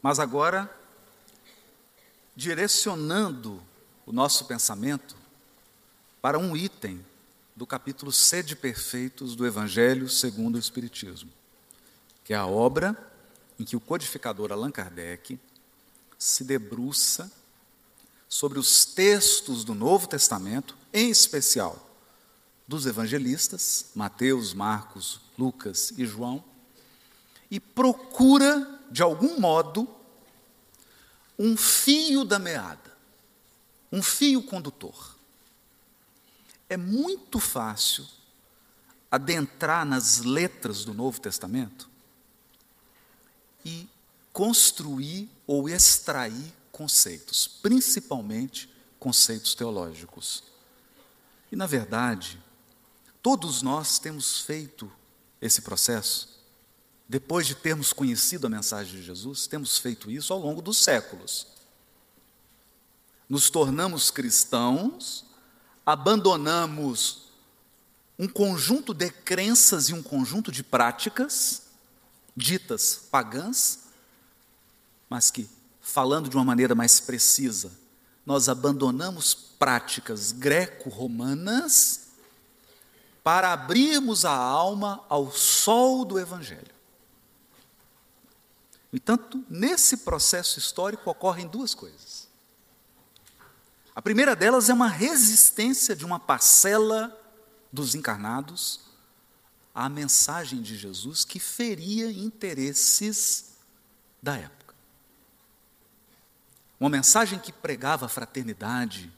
mas agora direcionando o nosso pensamento para um item do capítulo Sede Perfeitos do Evangelho segundo o Espiritismo, que é a obra em que o codificador Allan Kardec se debruça sobre os textos do Novo Testamento, em especial dos evangelistas, Mateus, Marcos, Lucas e João, e procura, de algum modo, um fio da meada, um fio condutor. É muito fácil adentrar nas letras do Novo Testamento e construir ou extrair conceitos, principalmente conceitos teológicos. E, na verdade, todos nós temos feito esse processo depois de termos conhecido a mensagem de Jesus, temos feito isso ao longo dos séculos. Nos tornamos cristãos, abandonamos um conjunto de crenças e um conjunto de práticas, ditas pagãs, mas que, falando de uma maneira mais precisa, nós abandonamos práticas greco-romanas para abrirmos a alma ao sol do Evangelho. Entanto, nesse processo histórico ocorrem duas coisas. A primeira delas é uma resistência de uma parcela dos encarnados à mensagem de Jesus que feria interesses da época. Uma mensagem que pregava a fraternidade,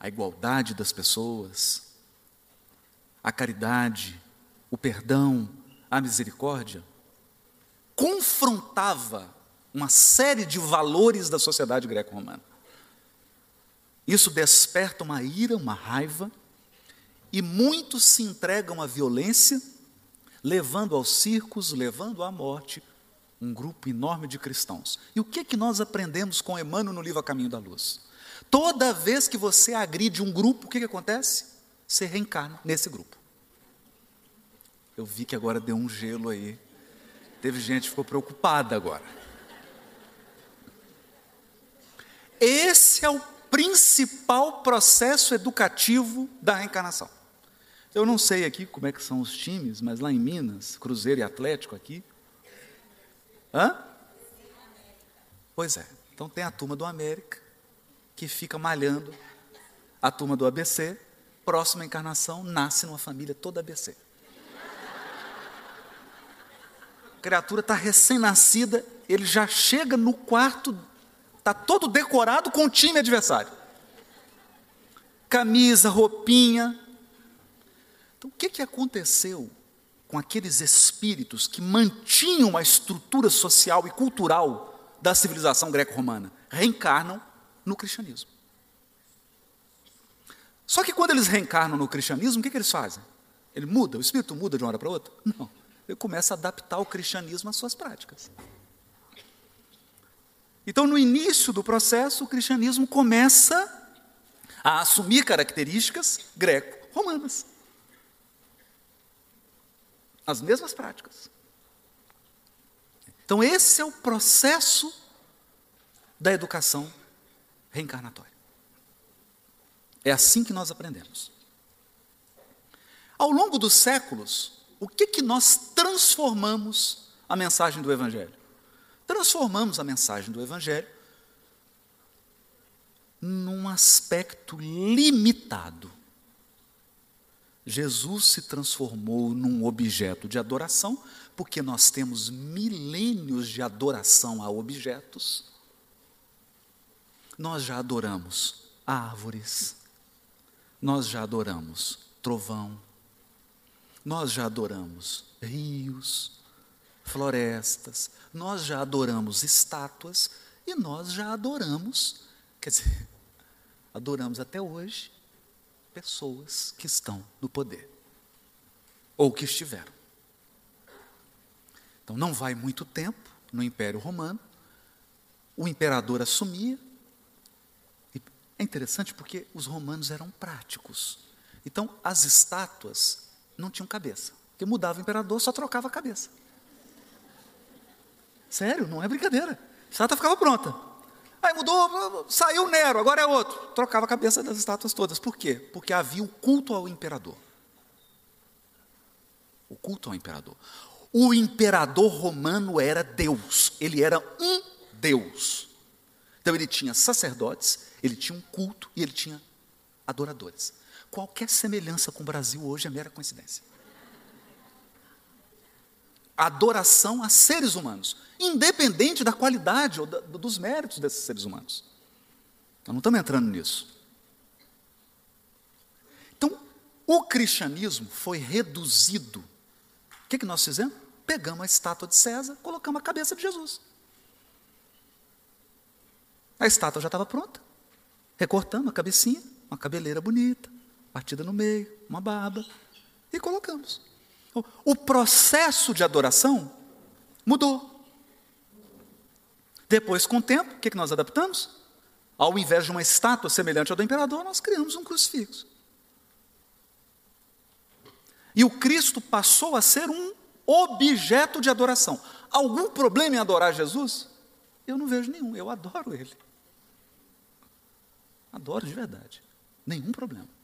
a igualdade das pessoas, a caridade, o perdão, a misericórdia confrontava uma série de valores da sociedade greco-romana. Isso desperta uma ira, uma raiva, e muitos se entregam à violência, levando aos circos, levando à morte um grupo enorme de cristãos. E o que que nós aprendemos com Emmanuel no livro A Caminho da Luz? Toda vez que você agride um grupo, o que, que acontece? Você reencarna nesse grupo. Eu vi que agora deu um gelo aí Teve gente que ficou preocupada agora. Esse é o principal processo educativo da reencarnação. Eu não sei aqui como é que são os times, mas lá em Minas, Cruzeiro e Atlético aqui. Hã? Pois é. Então tem a turma do América, que fica malhando a turma do ABC, próxima encarnação, nasce numa família toda ABC. Criatura está recém-nascida, ele já chega no quarto, está todo decorado com o time adversário. Camisa, roupinha. Então, o que, que aconteceu com aqueles espíritos que mantinham a estrutura social e cultural da civilização greco-romana? Reencarnam no cristianismo. Só que quando eles reencarnam no cristianismo, o que, que eles fazem? Ele muda, o espírito muda de uma hora para outra? Não ele começa a adaptar o cristianismo às suas práticas. Então, no início do processo, o cristianismo começa a assumir características greco-romanas. As mesmas práticas. Então, esse é o processo da educação reencarnatória. É assim que nós aprendemos. Ao longo dos séculos, o que, que nós transformamos a mensagem do Evangelho? Transformamos a mensagem do Evangelho num aspecto limitado. Jesus se transformou num objeto de adoração, porque nós temos milênios de adoração a objetos. Nós já adoramos árvores, nós já adoramos trovão, nós já adoramos rios, florestas, nós já adoramos estátuas e nós já adoramos, quer dizer, adoramos até hoje pessoas que estão no poder ou que estiveram. Então não vai muito tempo no Império Romano, o imperador assumia. É interessante porque os romanos eram práticos. Então as estátuas não tinham cabeça. Porque mudava o imperador, só trocava a cabeça. Sério, não é brincadeira. A estátua ficava pronta. Aí mudou, saiu Nero, agora é outro. Trocava a cabeça das estátuas todas. Por quê? Porque havia o culto ao imperador. O culto ao imperador. O imperador romano era Deus, ele era um Deus. Então ele tinha sacerdotes, ele tinha um culto e ele tinha adoradores. Qualquer semelhança com o Brasil hoje é mera coincidência. Adoração a seres humanos, independente da qualidade ou da, dos méritos desses seres humanos. Nós não estamos entrando nisso. Então, o cristianismo foi reduzido. O que, que nós fizemos? Pegamos a estátua de César, colocamos a cabeça de Jesus. A estátua já estava pronta. Recortamos a cabecinha, uma cabeleira bonita, partida no meio, uma barba, e colocamos. O processo de adoração mudou. Depois, com o tempo, o que, que nós adaptamos? Ao invés de uma estátua semelhante ao do imperador, nós criamos um crucifixo. E o Cristo passou a ser um objeto de adoração. Algum problema em adorar Jesus? Eu não vejo nenhum, eu adoro Ele. Adoro de verdade. Nenhum problema.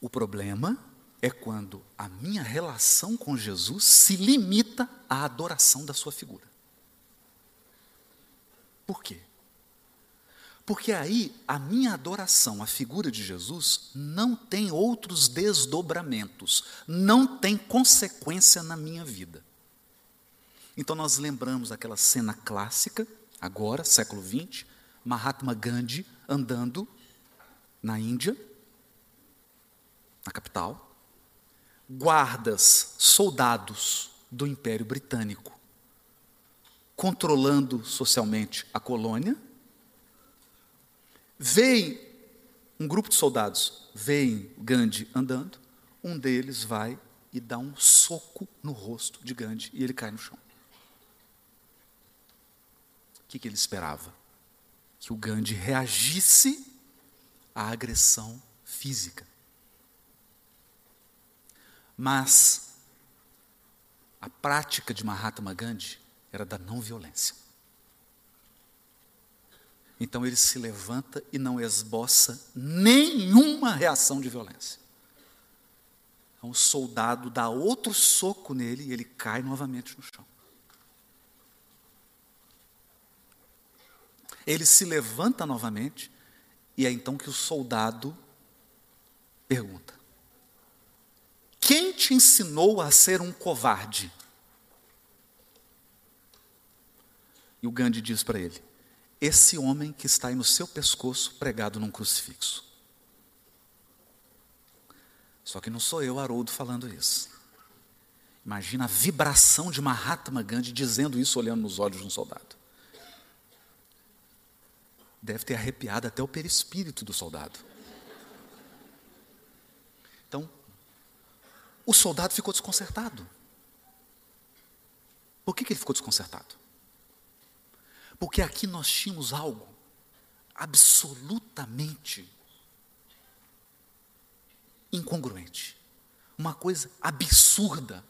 O problema é quando a minha relação com Jesus se limita à adoração da sua figura. Por quê? Porque aí a minha adoração à figura de Jesus não tem outros desdobramentos, não tem consequência na minha vida. Então nós lembramos aquela cena clássica, agora, século XX, Mahatma Gandhi andando na Índia, na capital, guardas, soldados do Império Britânico, controlando socialmente a colônia, veem um grupo de soldados, veem Gandhi andando, um deles vai e dá um soco no rosto de Gandhi e ele cai no chão. O que, que ele esperava? que o Gandhi reagisse à agressão física. Mas a prática de Mahatma Gandhi era da não violência. Então ele se levanta e não esboça nenhuma reação de violência. Um soldado dá outro soco nele e ele cai novamente no chão. Ele se levanta novamente, e é então que o soldado pergunta: Quem te ensinou a ser um covarde? E o Gandhi diz para ele: Esse homem que está aí no seu pescoço pregado num crucifixo. Só que não sou eu, Haroldo, falando isso. Imagina a vibração de Mahatma Gandhi dizendo isso olhando nos olhos de um soldado deve ter arrepiado até o perispírito do soldado. Então, o soldado ficou desconcertado. Por que, que ele ficou desconcertado? Porque aqui nós tínhamos algo absolutamente incongruente, uma coisa absurda.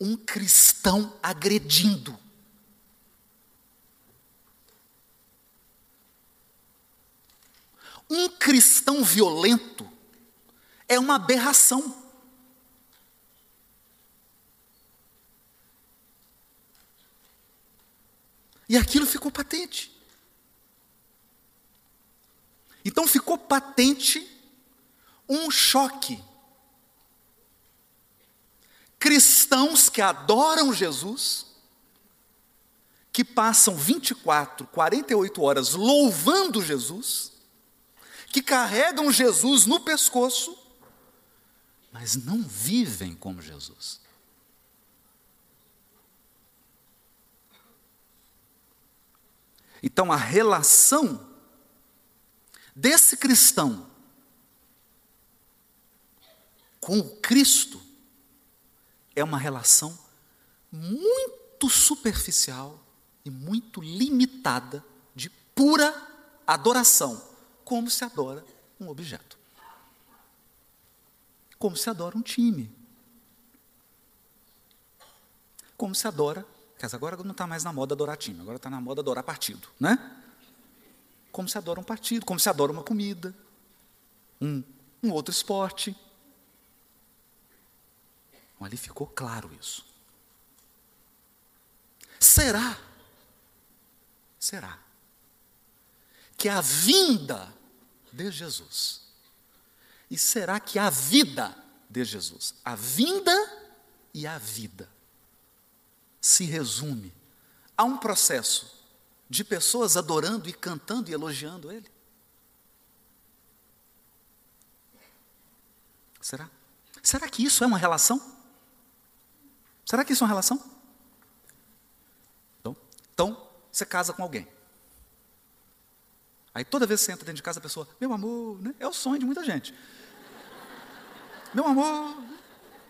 Um cristão agredindo Um cristão violento é uma aberração. E aquilo ficou patente. Então ficou patente um choque. Cristãos que adoram Jesus, que passam 24, 48 horas louvando Jesus, que carregam Jesus no pescoço, mas não vivem como Jesus. Então a relação desse cristão com o Cristo é uma relação muito superficial e muito limitada de pura adoração como se adora um objeto. Como se adora um time. Como se adora Dizer, agora não está mais na moda adorar time, agora está na moda adorar partido, né? Como se adora um partido, como se adora uma comida, um, um outro esporte. Então, ali ficou claro isso. Será? Será que a vinda de Jesus e será que a vida de Jesus, a vinda e a vida se resume a um processo de pessoas adorando e cantando e elogiando Ele? Será? Será que isso é uma relação? Será que isso é uma relação? Então, então você casa com alguém. Aí toda vez que você entra dentro de casa, a pessoa, meu amor, né? é o sonho de muita gente. Meu amor,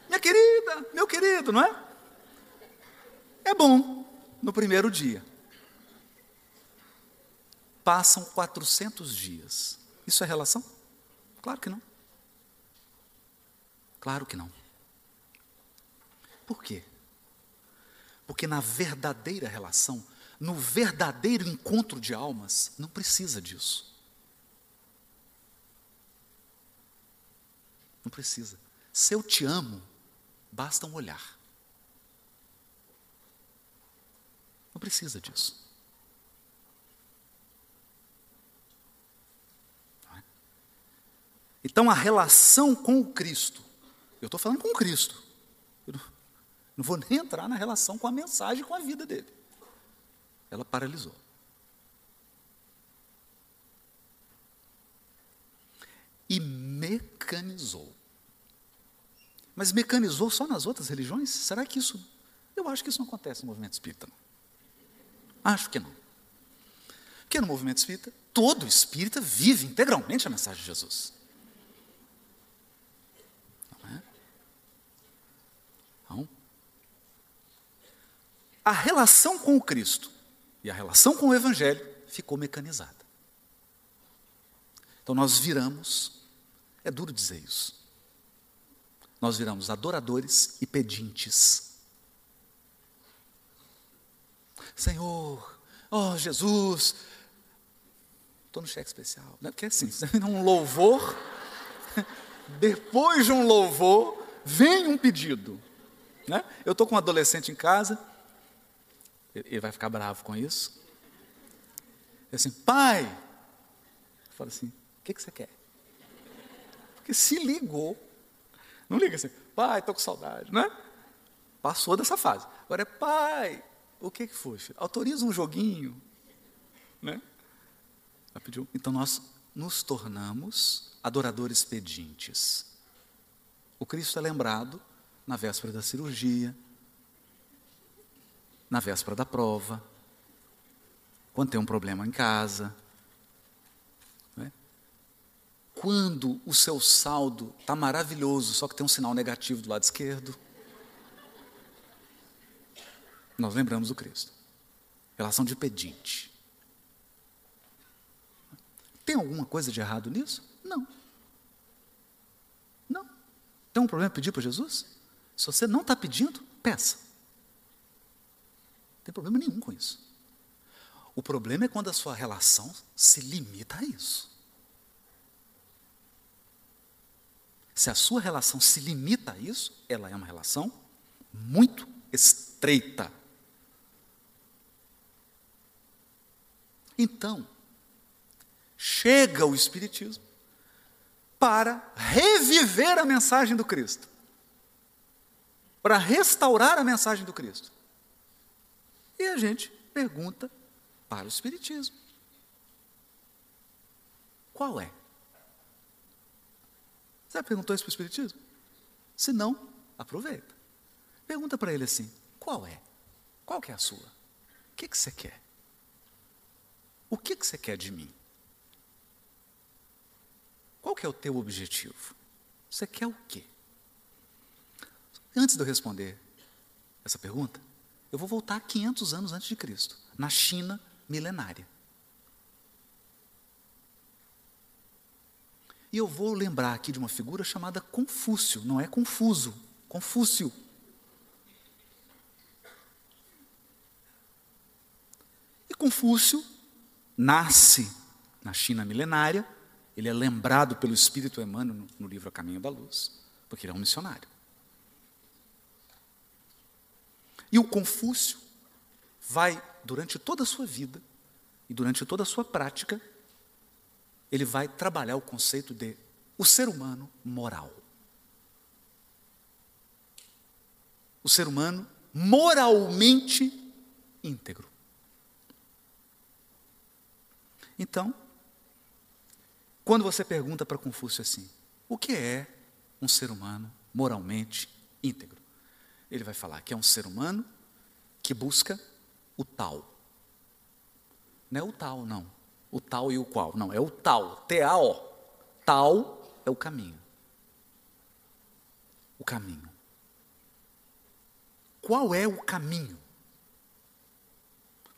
minha querida, meu querido, não é? É bom no primeiro dia. Passam 400 dias. Isso é relação? Claro que não. Claro que não. Por quê? Porque na verdadeira relação, no verdadeiro encontro de almas, não precisa disso. Não precisa. Se eu te amo, basta um olhar. Não precisa disso. É? Então a relação com o Cristo, eu estou falando com o Cristo, eu não, não vou nem entrar na relação com a mensagem, com a vida dele. Ela paralisou. E mecanizou. Mas mecanizou só nas outras religiões? Será que isso. Eu acho que isso não acontece no movimento espírita. Não. Acho que não. Porque no movimento espírita, todo espírita vive integralmente a mensagem de Jesus. Não é? Então, a relação com o Cristo e a relação com o Evangelho ficou mecanizada. Então nós viramos, é duro dizer isso, nós viramos adoradores e pedintes. Senhor, oh Jesus, estou no cheque especial, né? porque assim, um louvor, depois de um louvor, vem um pedido. Né? Eu estou com um adolescente em casa, ele vai ficar bravo com isso. Ele assim, pai, eu falo assim, o que, que você quer? Porque se ligou, não liga assim, pai, estou com saudade, né? Passou dessa fase. Agora é pai, o que, que foi, filho? Autoriza um joguinho, né? pediu. Então nós nos tornamos adoradores pedintes. O Cristo é lembrado na véspera da cirurgia, na véspera da prova, quando tem um problema em casa, né? quando o seu saldo está maravilhoso, só que tem um sinal negativo do lado esquerdo. Nós lembramos do Cristo. Relação de pedinte. Tem alguma coisa de errado nisso? Não. Não. Tem um problema pedir para Jesus? Se você não está pedindo, peça. Não tem problema nenhum com isso. O problema é quando a sua relação se limita a isso. Se a sua relação se limita a isso, ela é uma relação muito estreita. Então, chega o Espiritismo para reviver a mensagem do Cristo, para restaurar a mensagem do Cristo. E a gente pergunta para o Espiritismo: qual é? Você já perguntou isso para o Espiritismo? Se não, aproveita. Pergunta para ele assim: qual é? Qual que é a sua? O que, que você quer? O que, que você quer de mim? Qual que é o teu objetivo? Você quer o quê? Antes de eu responder essa pergunta, eu vou voltar 500 anos antes de Cristo, na China milenária. E eu vou lembrar aqui de uma figura chamada Confúcio, não é confuso, Confúcio. Confúcio nasce na China milenária, ele é lembrado pelo Espírito Emmanuel no, livro A Caminho da Luz, porque ele é um missionário. E o Confúcio vai, durante toda a sua vida e durante toda a sua prática, ele vai trabalhar o conceito de o ser humano moral. O ser humano moralmente íntegro. Então, quando você pergunta para Confúcio assim, o que é um ser humano moralmente íntegro? Ele vai falar que é um ser humano que busca o tal. Não é o tal, não. O tal e o qual. Não, é o tal. T-A-O. Tal é o caminho. O caminho. Qual é o caminho?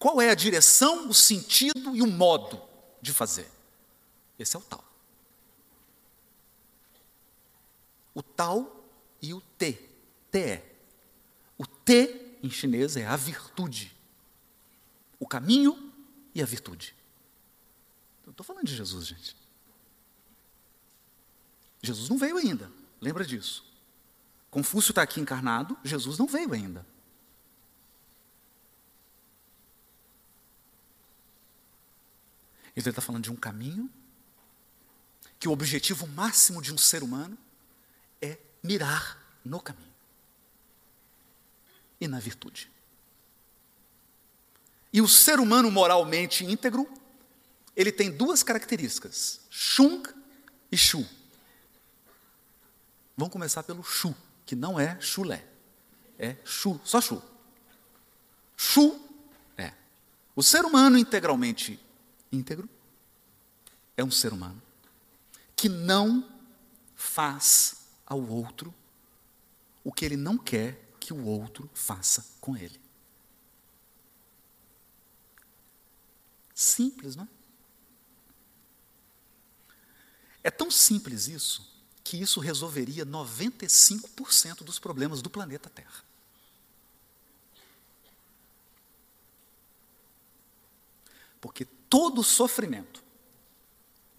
Qual é a direção, o sentido e o modo de fazer? Esse é o tal. O tal e o T. T. O T em chinês é a virtude. O caminho e a virtude. Eu estou falando de Jesus, gente. Jesus não veio ainda, lembra disso. Confúcio está aqui encarnado, Jesus não veio ainda. Ele está falando de um caminho que o objetivo máximo de um ser humano é mirar no caminho e na virtude. E o ser humano moralmente íntegro, ele tem duas características: Chung e Shu. Vamos começar pelo Shu, que não é chulé. É Shu, só Shu. Shu é. O ser humano integralmente íntegro é um ser humano que não faz ao outro o que ele não quer que o outro faça com ele. Simples, não é? É tão simples isso que isso resolveria 95% dos problemas do planeta Terra. Porque todo sofrimento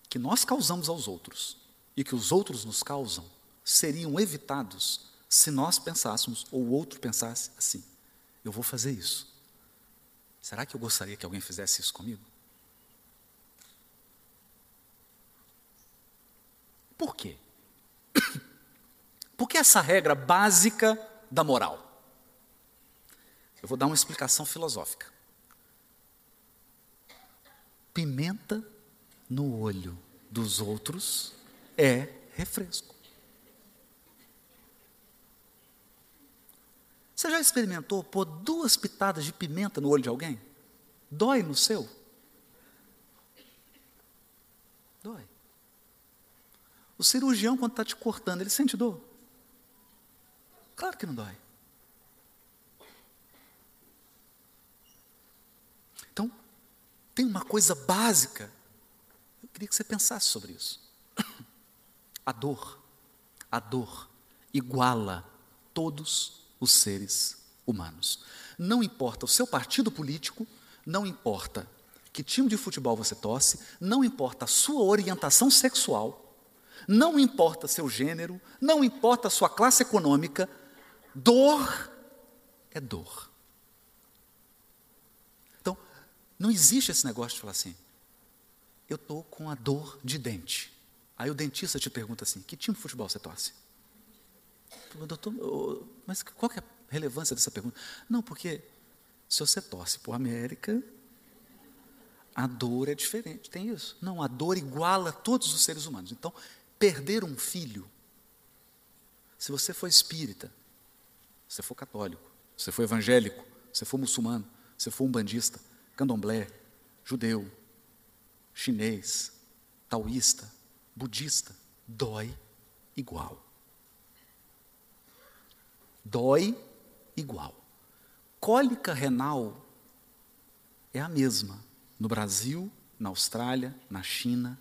que nós causamos aos outros e que os outros nos causam seriam evitados se nós pensássemos ou o outro pensasse assim: eu vou fazer isso. Será que eu gostaria que alguém fizesse isso comigo? Por quê? Por que essa regra básica da moral? Eu vou dar uma explicação filosófica. Pimenta no olho dos outros é refresco. Você já experimentou pôr duas pitadas de pimenta no olho de alguém? Dói no seu? Dói. O cirurgião, quando está te cortando, ele sente dor? Claro que não dói. Então, tem uma coisa básica. Eu queria que você pensasse sobre isso. A dor, a dor iguala todos os seres humanos. Não importa o seu partido político, não importa que time de futebol você torce, não importa a sua orientação sexual, não importa seu gênero, não importa a sua classe econômica, dor é dor. Então, não existe esse negócio de falar assim, eu estou com a dor de dente. Aí o dentista te pergunta assim: que time de futebol você torce? Doutor, mas qual é a relevância dessa pergunta? Não, porque se você torce por América, a dor é diferente, tem isso. Não, a dor iguala todos os seres humanos. Então, perder um filho, se você for espírita, se for católico, se for evangélico, se for muçulmano, se for umbandista, candomblé, judeu, chinês, taoísta, budista, dói igual dói igual. Cólica renal é a mesma no Brasil, na Austrália, na China.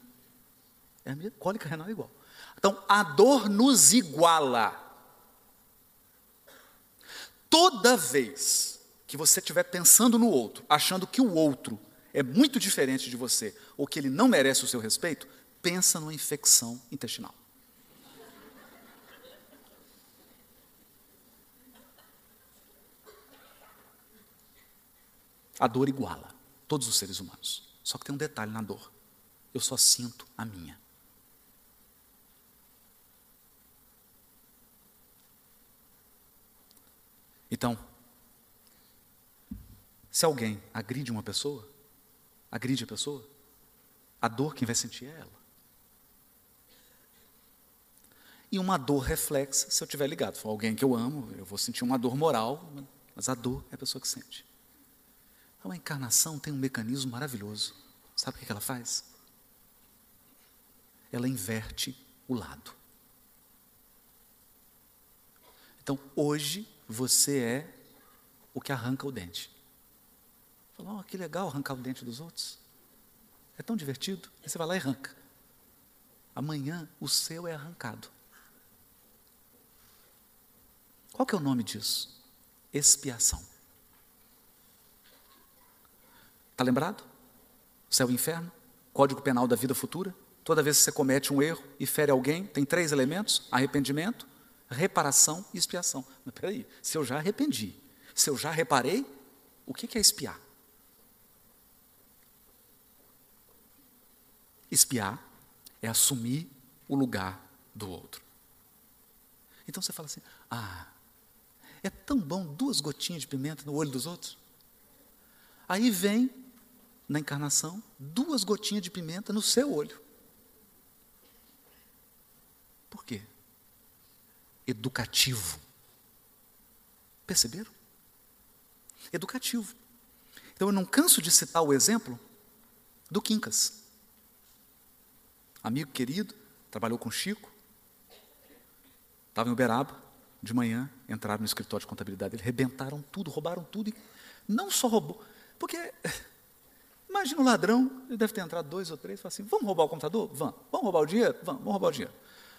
É a mesma, cólica renal é igual. Então, a dor nos iguala. Toda vez que você estiver pensando no outro, achando que o outro é muito diferente de você, ou que ele não merece o seu respeito, pensa numa infecção intestinal. A dor iguala todos os seres humanos. Só que tem um detalhe na dor. Eu só sinto a minha. Então, se alguém agride uma pessoa, agride a pessoa, a dor quem vai sentir é ela. E uma dor reflexa, se eu estiver ligado, for alguém que eu amo, eu vou sentir uma dor moral, mas a dor é a pessoa que sente. Então a encarnação tem um mecanismo maravilhoso. Sabe o que ela faz? Ela inverte o lado. Então hoje você é o que arranca o dente. Falou, oh, que legal arrancar o dente dos outros. É tão divertido. Aí você vai lá e arranca. Amanhã o seu é arrancado. Qual que é o nome disso? Expiação. Está lembrado? Céu e inferno, Código Penal da Vida Futura. Toda vez que você comete um erro e fere alguém, tem três elementos: arrependimento, reparação e expiação. Mas peraí, se eu já arrependi, se eu já reparei, o que é espiar? Espiar é assumir o lugar do outro. Então você fala assim: ah, é tão bom duas gotinhas de pimenta no olho dos outros. Aí vem, na encarnação, duas gotinhas de pimenta no seu olho. Por quê? Educativo. Perceberam? Educativo. Então eu não canso de citar o exemplo do Quincas. Amigo querido, trabalhou com Chico, estava em Uberaba, de manhã, entraram no escritório de contabilidade dele, rebentaram tudo, roubaram tudo. E não só roubou, porque imagina o ladrão, ele deve ter entrado dois ou três, e assim: vamos roubar o computador? Vamos. Vamos roubar o dinheiro? Vamos, vamos roubar o dinheiro.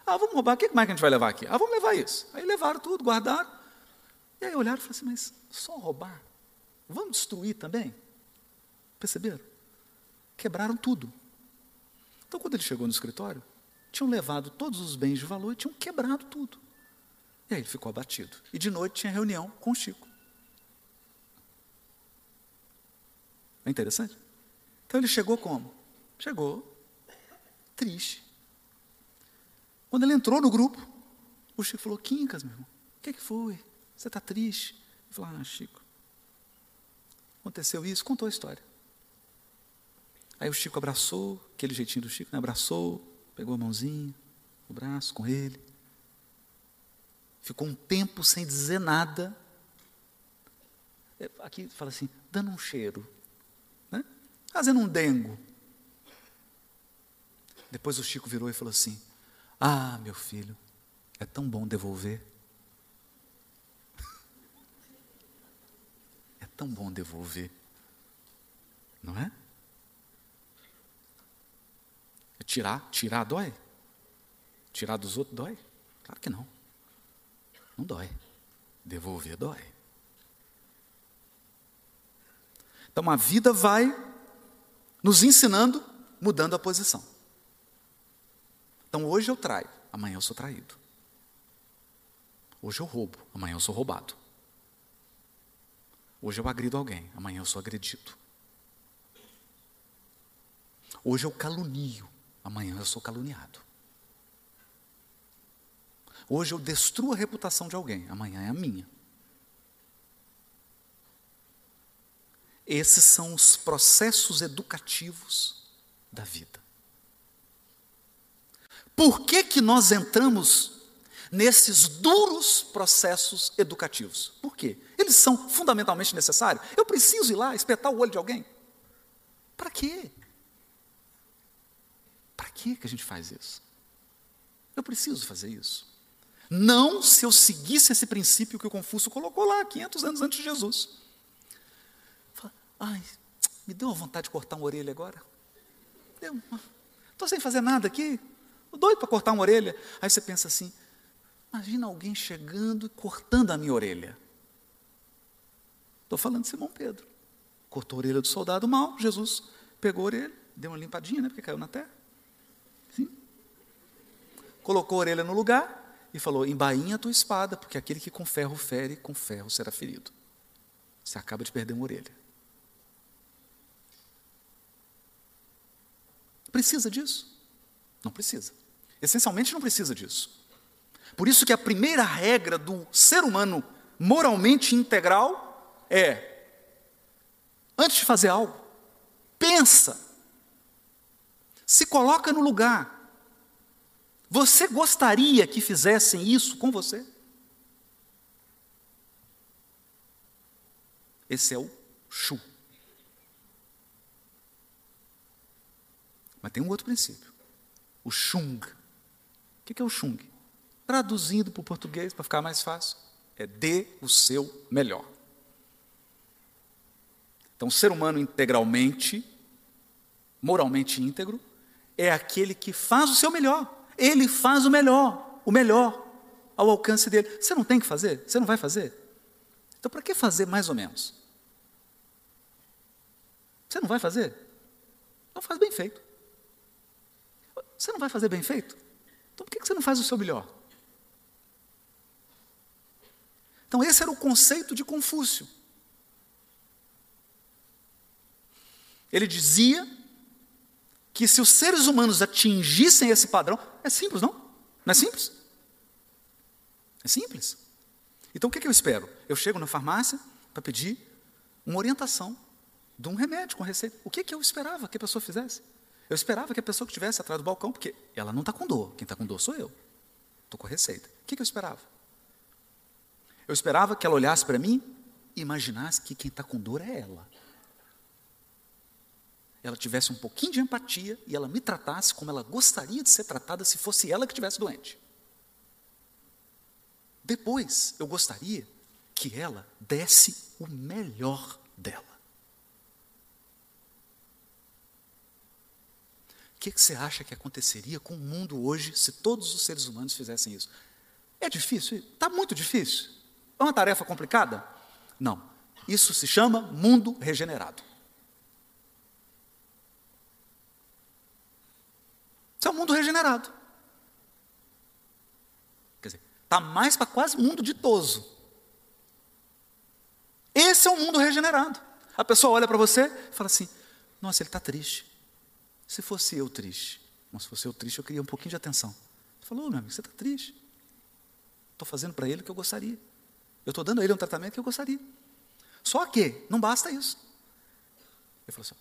Ah, vamos roubar, o que mais que a gente vai levar aqui? Ah, vamos levar isso. Aí levaram tudo, guardaram. E aí olharam e falaram assim: mas só roubar? Vamos destruir também? Perceberam? Quebraram tudo. Então, quando ele chegou no escritório, tinham levado todos os bens de valor e tinham quebrado tudo. E aí ele ficou abatido. E de noite tinha reunião com o Chico. É interessante? Então ele chegou como? Chegou triste. Quando ele entrou no grupo, o Chico falou: Quincas, meu irmão, o que, que foi? Você está triste? Ele falou: Ah, Chico, aconteceu isso, contou a história. Aí o Chico abraçou, aquele jeitinho do Chico, né? abraçou, pegou a mãozinha, o braço com ele ficou um tempo sem dizer nada. É, aqui fala assim, dando um cheiro, né? fazendo um dengo. Depois o Chico virou e falou assim: Ah, meu filho, é tão bom devolver. É tão bom devolver, não é? é tirar, tirar dói? Tirar dos outros dói? Claro que não. Não dói. Devolver dói. Então a vida vai nos ensinando, mudando a posição. Então hoje eu traio, amanhã eu sou traído. Hoje eu roubo, amanhã eu sou roubado. Hoje eu agrido alguém, amanhã eu sou agredido. Hoje eu calunio, amanhã eu sou caluniado. Hoje eu destruo a reputação de alguém, amanhã é a minha. Esses são os processos educativos da vida. Por que, que nós entramos nesses duros processos educativos? Por quê? Eles são fundamentalmente necessários. Eu preciso ir lá espetar o olho de alguém? Para quê? Para que a gente faz isso? Eu preciso fazer isso. Não se eu seguisse esse princípio que o Confúcio colocou lá, 500 anos antes de Jesus. Ai, me deu uma vontade de cortar uma orelha agora. Estou sem fazer nada aqui. Doido para cortar uma orelha. Aí você pensa assim: imagina alguém chegando e cortando a minha orelha. Estou falando de Simão Pedro. Cortou a orelha do soldado mal, Jesus pegou a orelha, deu uma limpadinha, né, porque caiu na terra. Colocou a orelha no lugar e falou: embainha a tua espada, porque aquele que com ferro fere, com ferro será ferido. Você acaba de perder uma orelha. Precisa disso? Não precisa. Essencialmente não precisa disso. Por isso que a primeira regra do ser humano moralmente integral é: antes de fazer algo, pensa, se coloca no lugar. Você gostaria que fizessem isso com você? Esse é o chu. Mas tem um outro princípio. O chung. O que é o chung? Traduzindo para o português, para ficar mais fácil, é dê o seu melhor. Então, o ser humano integralmente, moralmente íntegro, é aquele que faz o seu melhor. Ele faz o melhor, o melhor ao alcance dele. Você não tem que fazer? Você não vai fazer? Então, para que fazer mais ou menos? Você não vai fazer? Então faz bem feito. Você não vai fazer bem feito? Então por que você não faz o seu melhor? Então esse era o conceito de Confúcio. Ele dizia que se os seres humanos atingissem esse padrão, é simples, não? Não é simples? É simples. Então o que, eu espero? Eu chego na farmácia para pedir uma orientação de um remédio com receita. O que, que eu esperava que a pessoa fizesse? Eu esperava que a pessoa que estivesse atrás do balcão, porque ela não está com dor, quem está com dor sou eu. Estou com receita. O que, que eu esperava? Eu esperava que ela olhasse para mim e imaginasse que quem está com dor é ela. Ela tivesse um pouquinho de empatia e ela me tratasse como ela gostaria de ser tratada se fosse ela que estivesse doente. Depois, eu gostaria que ela desse o melhor dela. que, que você acha que aconteceria com o mundo hoje se todos os seres humanos fizessem isso? É difícil? Está muito difícil? É uma tarefa complicada? Não. Isso se chama mundo regenerado. Isso é um mundo regenerado. Quer dizer, está mais para quase mundo ditoso. Esse é um mundo regenerado. A pessoa olha para você e fala assim: Nossa, ele está triste. Se fosse eu triste, mas se fosse eu triste, eu queria um pouquinho de atenção. Ele falou, meu amigo, você está triste. Estou fazendo para ele o que eu gostaria. Eu estou dando a ele um tratamento que eu gostaria. Só que não basta isso. Ele falou assim: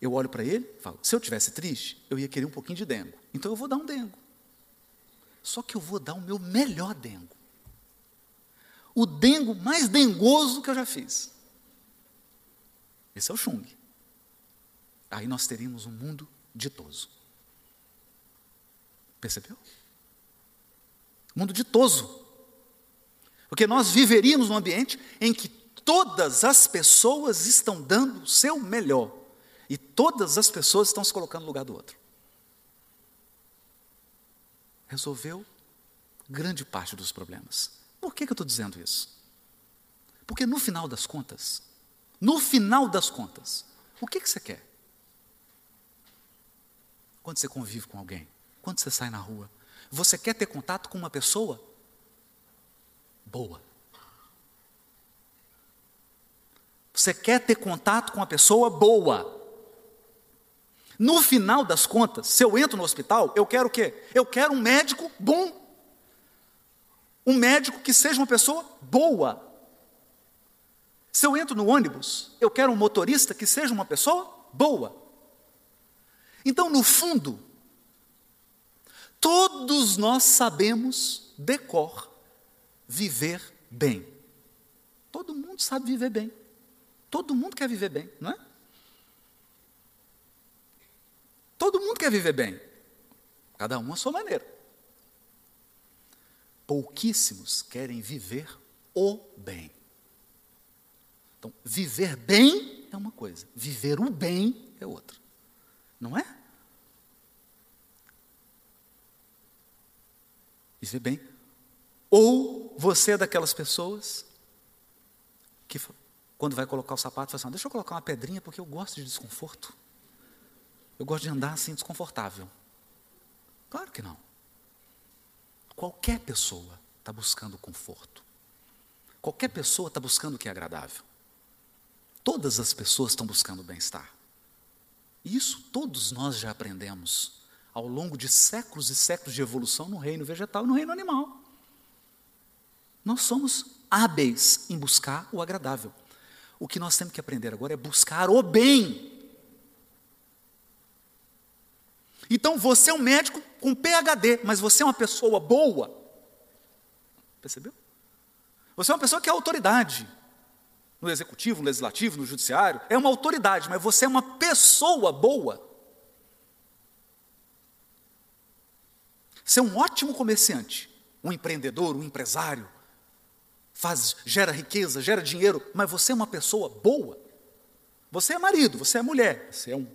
eu olho para ele e falo, se eu tivesse triste, eu ia querer um pouquinho de dengo. Então eu vou dar um dengo. Só que eu vou dar o meu melhor dengo. O dengo mais dengoso que eu já fiz. Esse é o Chung. Aí nós teríamos um mundo ditoso. Percebeu? Mundo ditoso. Porque nós viveríamos num ambiente em que todas as pessoas estão dando o seu melhor. E todas as pessoas estão se colocando no lugar do outro. Resolveu grande parte dos problemas. Por que, que eu estou dizendo isso? Porque no final das contas, no final das contas, o que, que você quer? Quando você convive com alguém, quando você sai na rua, você quer ter contato com uma pessoa boa. Você quer ter contato com uma pessoa boa. No final das contas, se eu entro no hospital, eu quero o quê? Eu quero um médico bom. Um médico que seja uma pessoa boa. Se eu entro no ônibus, eu quero um motorista que seja uma pessoa boa. Então, no fundo, todos nós sabemos decor viver bem. Todo mundo sabe viver bem. Todo mundo quer viver bem, não é? Todo mundo quer viver bem. Cada um à sua maneira. Pouquíssimos querem viver o bem. Então, viver bem é uma coisa, viver o bem é outra. Não é? Vê bem. Ou você é daquelas pessoas que quando vai colocar o sapato, fala assim: deixa eu colocar uma pedrinha porque eu gosto de desconforto. Eu gosto de andar assim desconfortável. Claro que não. Qualquer pessoa está buscando conforto. Qualquer pessoa está buscando o que é agradável. Todas as pessoas estão buscando bem-estar. Isso todos nós já aprendemos ao longo de séculos e séculos de evolução no reino vegetal e no reino animal. Nós somos hábeis em buscar o agradável. O que nós temos que aprender agora é buscar o bem. Então você é um médico com PhD, mas você é uma pessoa boa. Percebeu? Você é uma pessoa que é autoridade. No executivo, no legislativo, no judiciário, é uma autoridade, mas você é uma pessoa boa. Você é um ótimo comerciante, um empreendedor, um empresário, faz, gera riqueza, gera dinheiro, mas você é uma pessoa boa. Você é marido, você é mulher, você é um,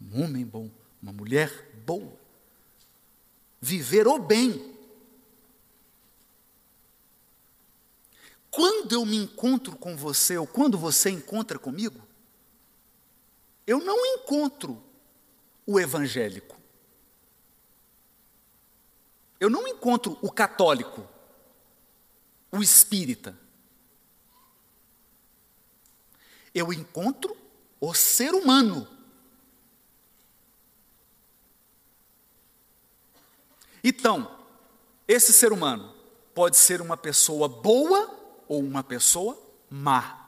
um homem bom, uma mulher boa. Viver o bem. Quando eu me encontro com você, ou quando você encontra comigo, eu não encontro o evangélico. Eu não encontro o católico o espírita. Eu encontro o ser humano. Então, esse ser humano pode ser uma pessoa boa ou uma pessoa má.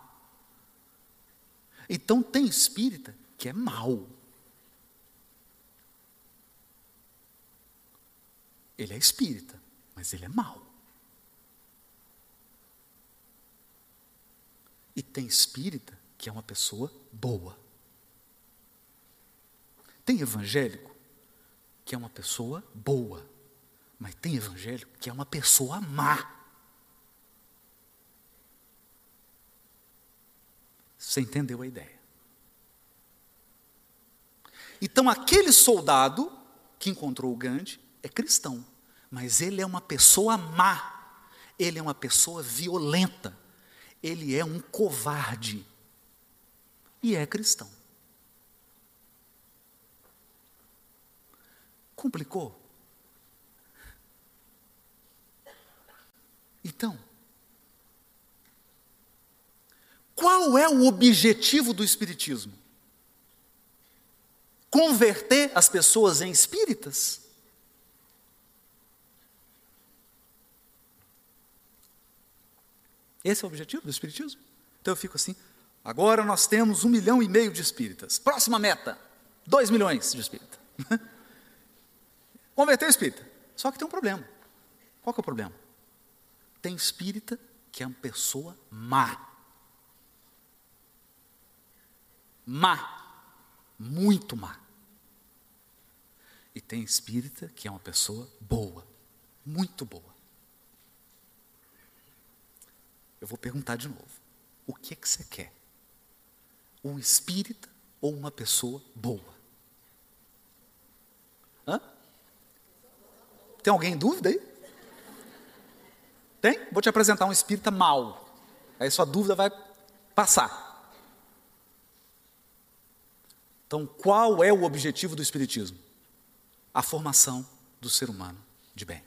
Então, tem espírita que é mau. Ele é espírita, mas ele é mau. E tem espírita que é uma pessoa boa. Tem evangélico que é uma pessoa boa, mas tem evangélico que é uma pessoa má. Você entendeu a ideia? Então, aquele soldado que encontrou o Gandhi é cristão, mas ele é uma pessoa má, ele é uma pessoa violenta ele é um covarde e é cristão. Complicou? Então, qual é o objetivo do Espiritismo? Converter as pessoas em espíritas? Esse é o objetivo do Espiritismo? Então eu fico assim, agora nós temos um milhão e meio de espíritas. Próxima meta, dois milhões de espíritas. Converter o espírita. Só que tem um problema. Qual é o problema? Tem espírita que é uma pessoa má. Má. Muito má. E tem espírita que é uma pessoa boa. Muito boa. Eu vou perguntar de novo. O que é que você quer? Um espírita ou uma pessoa boa? Hã? Tem alguém em dúvida aí? Tem? Vou te apresentar um espírita mau. Aí sua dúvida vai passar. Então, qual é o objetivo do Espiritismo? A formação do ser humano de bem.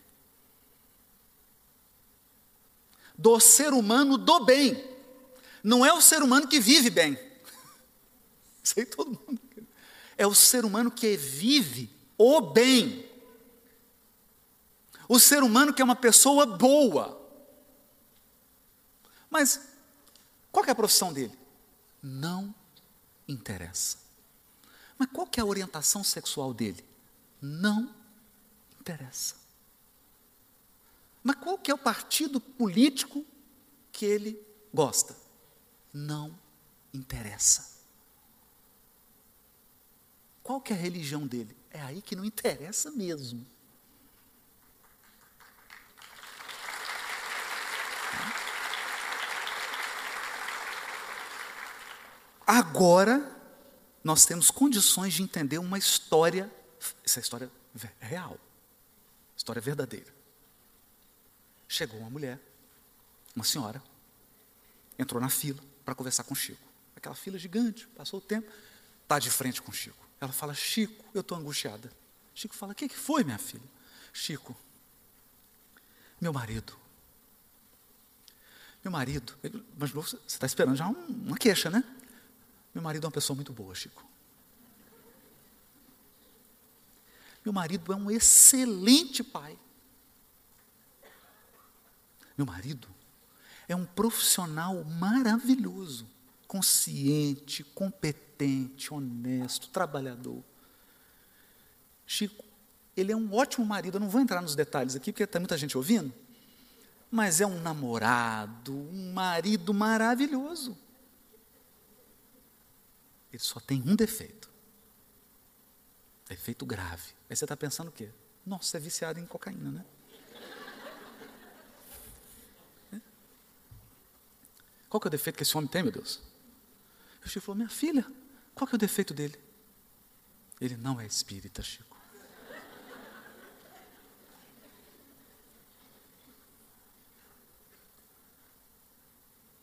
do ser humano do bem. Não é o ser humano que vive bem. Sei todo mundo. É o ser humano que vive o bem. O ser humano que é uma pessoa boa. Mas qual é a profissão dele? Não interessa. Mas qual é a orientação sexual dele? Não interessa. Mas qual é o partido político que ele gosta? Não interessa. Qual é a religião dele? É aí que não interessa mesmo. Agora, nós temos condições de entender uma história, essa história é real, história verdadeira. Chegou uma mulher, uma senhora, entrou na fila para conversar com Chico. Aquela fila gigante, passou o tempo, está de frente com Chico. Ela fala: Chico, eu estou angustiada. Chico fala: O que, que foi, minha filha? Chico, meu marido. Meu marido, mas você está esperando já uma queixa, né? Meu marido é uma pessoa muito boa, Chico. Meu marido é um excelente pai. Meu marido é um profissional maravilhoso, consciente, competente, honesto, trabalhador. Chico, ele é um ótimo marido. Eu não vou entrar nos detalhes aqui, porque tem muita gente ouvindo. Mas é um namorado, um marido maravilhoso. Ele só tem um defeito. Defeito grave. Aí você está pensando o quê? Nossa, é viciado em cocaína, né? Qual que é o defeito que esse homem tem, meu Deus? O Chico falou, minha filha, qual que é o defeito dele? Ele não é espírita, Chico.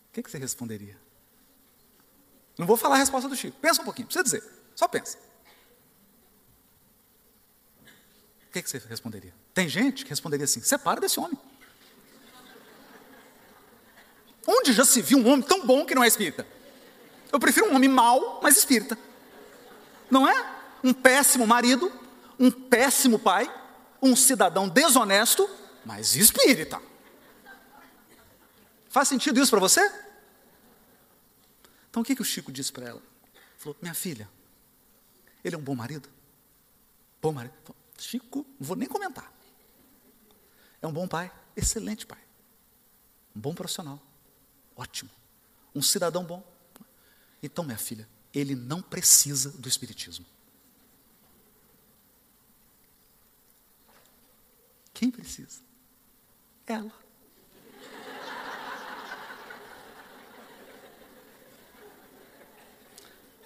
O que, que você responderia? Não vou falar a resposta do Chico. Pensa um pouquinho, precisa dizer. Só pensa. O que, que você responderia? Tem gente que responderia assim: separa desse homem. Onde já se viu um homem tão bom que não é espírita? Eu prefiro um homem mau, mas espírita. Não é? Um péssimo marido, um péssimo pai, um cidadão desonesto, mas espírita. Faz sentido isso para você? Então o que, que o Chico disse para ela? Falou: Minha filha, ele é um bom marido? Bom marido? Chico, não vou nem comentar. É um bom pai, excelente pai. Um bom profissional. Ótimo. Um cidadão bom. Então, minha filha, ele não precisa do Espiritismo. Quem precisa? Ela.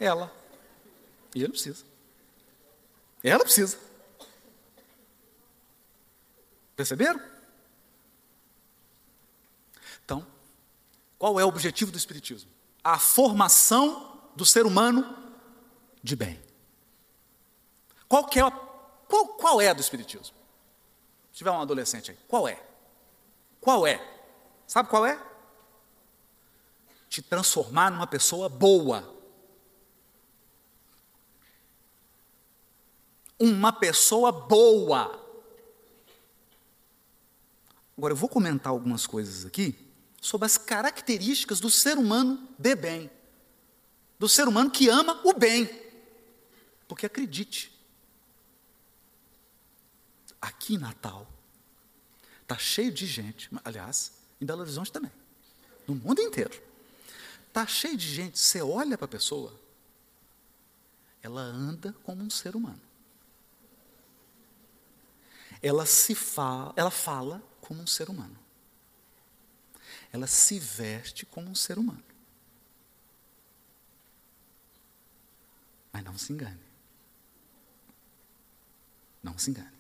Ela. E ele precisa. Ela precisa. Perceberam? Então, qual é o objetivo do Espiritismo? A formação do ser humano de bem. Qual, que é a, qual, qual é a do Espiritismo? Se tiver um adolescente aí, qual é? Qual é? Sabe qual é? Te transformar numa pessoa boa. Uma pessoa boa. Agora eu vou comentar algumas coisas aqui sobre as características do ser humano de bem, do ser humano que ama o bem. Porque acredite, aqui em Natal, está cheio de gente, aliás, em Belo Horizonte também, no mundo inteiro. Está cheio de gente, você olha para a pessoa, ela anda como um ser humano. Ela se fala, ela fala como um ser humano ela se veste como um ser humano. Mas não se engane. Não se engane.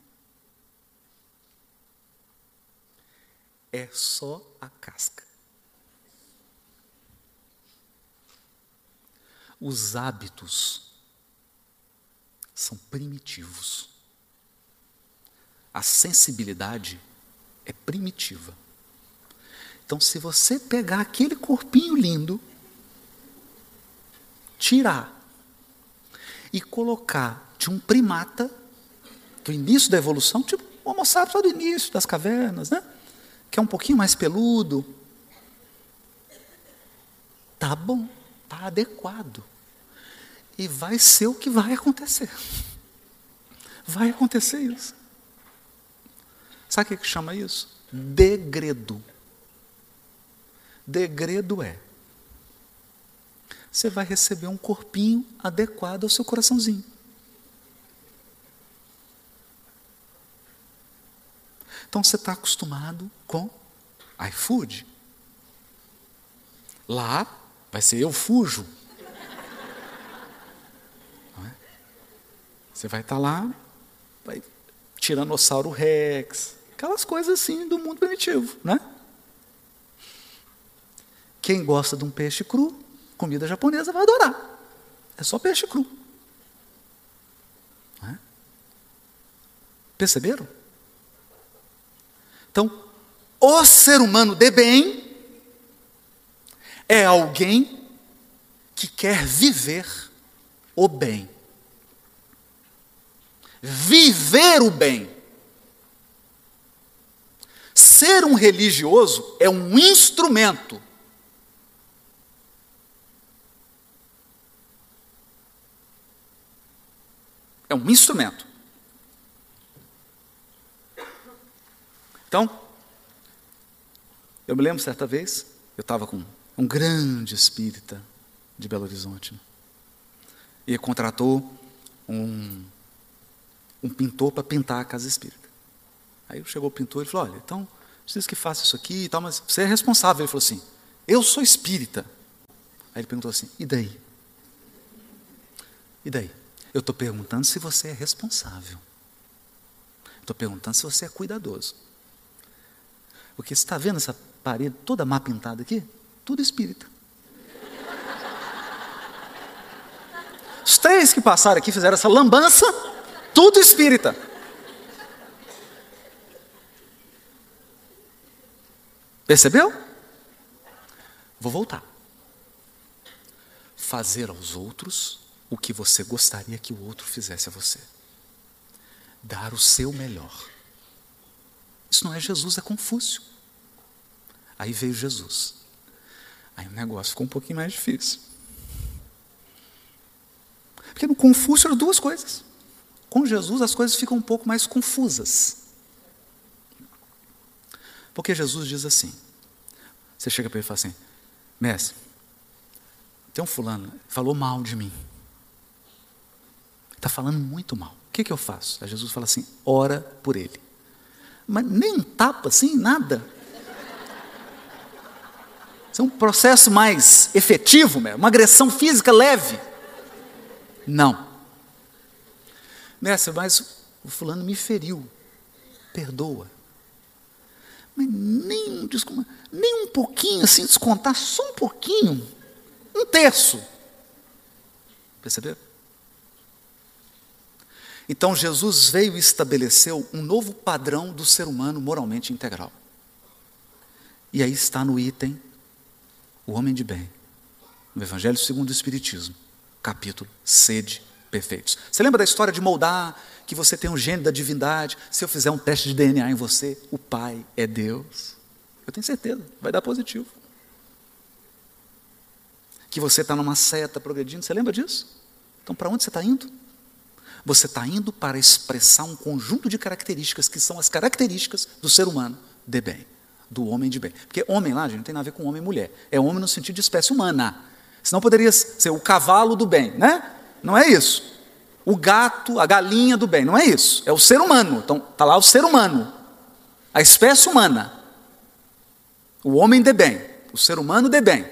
É só a casca. Os hábitos são primitivos. A sensibilidade é primitiva. Então, se você pegar aquele corpinho lindo, tirar e colocar de um primata, do início da evolução, tipo o Homo sapiens do início das cavernas, né? que é um pouquinho mais peludo, tá bom, tá adequado. E vai ser o que vai acontecer. Vai acontecer isso. Sabe o que chama isso? Degredo. Degredo é: você vai receber um corpinho adequado ao seu coraçãozinho. Então você está acostumado com iFood. Lá vai ser eu fujo. É? Você vai estar tá lá, vai Tiranossauro Rex, aquelas coisas assim do mundo primitivo, né? Quem gosta de um peixe cru, comida japonesa vai adorar. É só peixe cru. É? Perceberam? Então, o ser humano de bem é alguém que quer viver o bem. Viver o bem. Ser um religioso é um instrumento. É um instrumento. Então, eu me lembro certa vez, eu estava com um grande espírita de Belo Horizonte. Né? E contratou um, um pintor para pintar a casa espírita. Aí chegou o pintor e falou: Olha, então, preciso que faça isso aqui e tal, mas você é responsável. Ele falou assim: Eu sou espírita. Aí ele perguntou assim: E daí? E daí? Eu estou perguntando se você é responsável. Estou perguntando se você é cuidadoso. Porque você está vendo essa parede toda má pintada aqui? Tudo espírita. Os três que passaram aqui fizeram essa lambança, tudo espírita. Percebeu? Vou voltar. Fazer aos outros o que você gostaria que o outro fizesse a você. Dar o seu melhor. Isso não é Jesus, é Confúcio. Aí veio Jesus. Aí o negócio ficou um pouquinho mais difícil. Porque no Confúcio eram duas coisas. Com Jesus as coisas ficam um pouco mais confusas. Porque Jesus diz assim: você chega para ele e fala assim, mestre, tem um fulano, falou mal de mim. Está falando muito mal. O que, que eu faço? Aí Jesus fala assim: ora por ele. Mas nem um tapa assim, nada. Isso é um processo mais efetivo, uma agressão física leve. Não. Mestre, mas o fulano me feriu. Perdoa. Mas nem, desculpa, nem um pouquinho assim, descontar só um pouquinho. Um terço. Perceberam? Então Jesus veio e estabeleceu um novo padrão do ser humano moralmente integral. E aí está no item o homem de bem, no Evangelho segundo o Espiritismo, capítulo Sede Perfeitos. Você lembra da história de moldar que você tem um gênio da divindade? Se eu fizer um teste de DNA em você, o Pai é Deus. Eu tenho certeza, vai dar positivo. Que você está numa seta progredindo, você lembra disso? Então, para onde você está indo? Você está indo para expressar um conjunto de características que são as características do ser humano de bem do homem de bem. Porque homem lá, gente, não tem nada a ver com homem e mulher. É homem no sentido de espécie humana. Senão poderia ser o cavalo do bem, né? Não é isso. O gato, a galinha do bem, não é isso. É o ser humano. Então, está lá o ser humano. A espécie humana. O homem de bem. O ser humano de bem.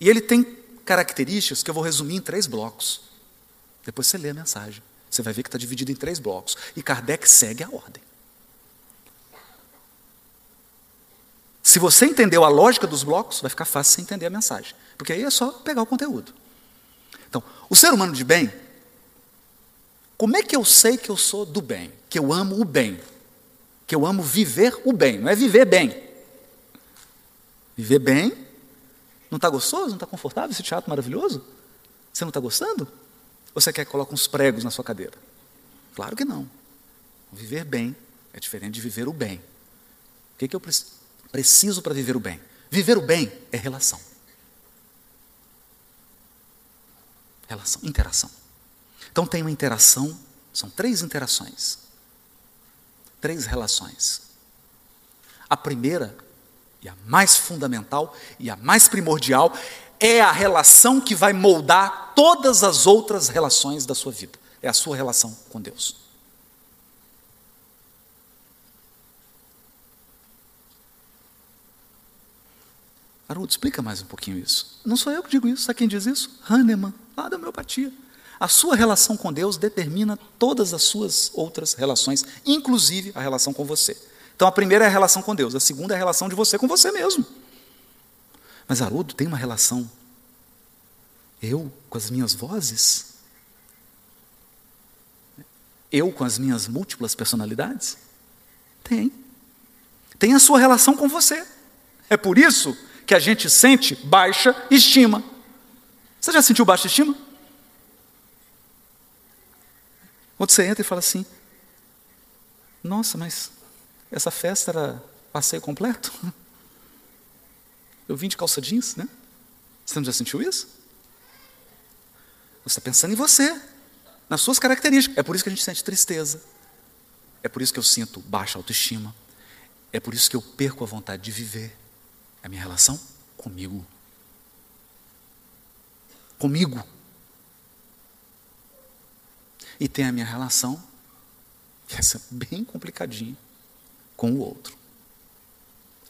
E ele tem características que eu vou resumir em três blocos. Depois você lê a mensagem. Você vai ver que está dividido em três blocos. E Kardec segue a ordem. Se você entendeu a lógica dos blocos, vai ficar fácil você entender a mensagem. Porque aí é só pegar o conteúdo. O ser humano de bem, como é que eu sei que eu sou do bem? Que eu amo o bem? Que eu amo viver o bem? Não é viver bem. Viver bem? Não está gostoso? Não está confortável esse teatro maravilhoso? Você não está gostando? Ou você quer que coloque uns pregos na sua cadeira? Claro que não. Viver bem é diferente de viver o bem. O que, que eu preciso para viver o bem. Viver o bem é relação. Relação, interação. Então tem uma interação, são três interações. Três relações. A primeira, e a mais fundamental, e a mais primordial, é a relação que vai moldar todas as outras relações da sua vida. É a sua relação com Deus. Haroldo, explica mais um pouquinho isso. Não sou eu que digo isso, sabe quem diz isso? Hahnemann, lá da homeopatia. A sua relação com Deus determina todas as suas outras relações, inclusive a relação com você. Então a primeira é a relação com Deus, a segunda é a relação de você com você mesmo. Mas Haroldo tem uma relação. Eu com as minhas vozes? Eu com as minhas múltiplas personalidades? Tem. Tem a sua relação com você. É por isso que a gente sente baixa estima. Você já sentiu baixa estima? Quando você entra e fala assim: Nossa, mas essa festa era passeio completo? Eu vim de calça jeans, né? Você não já sentiu isso? Você está pensando em você, nas suas características. É por isso que a gente sente tristeza. É por isso que eu sinto baixa autoestima. É por isso que eu perco a vontade de viver. É a minha relação comigo. Comigo. E tem a minha relação, essa é bem complicadinha, com o outro.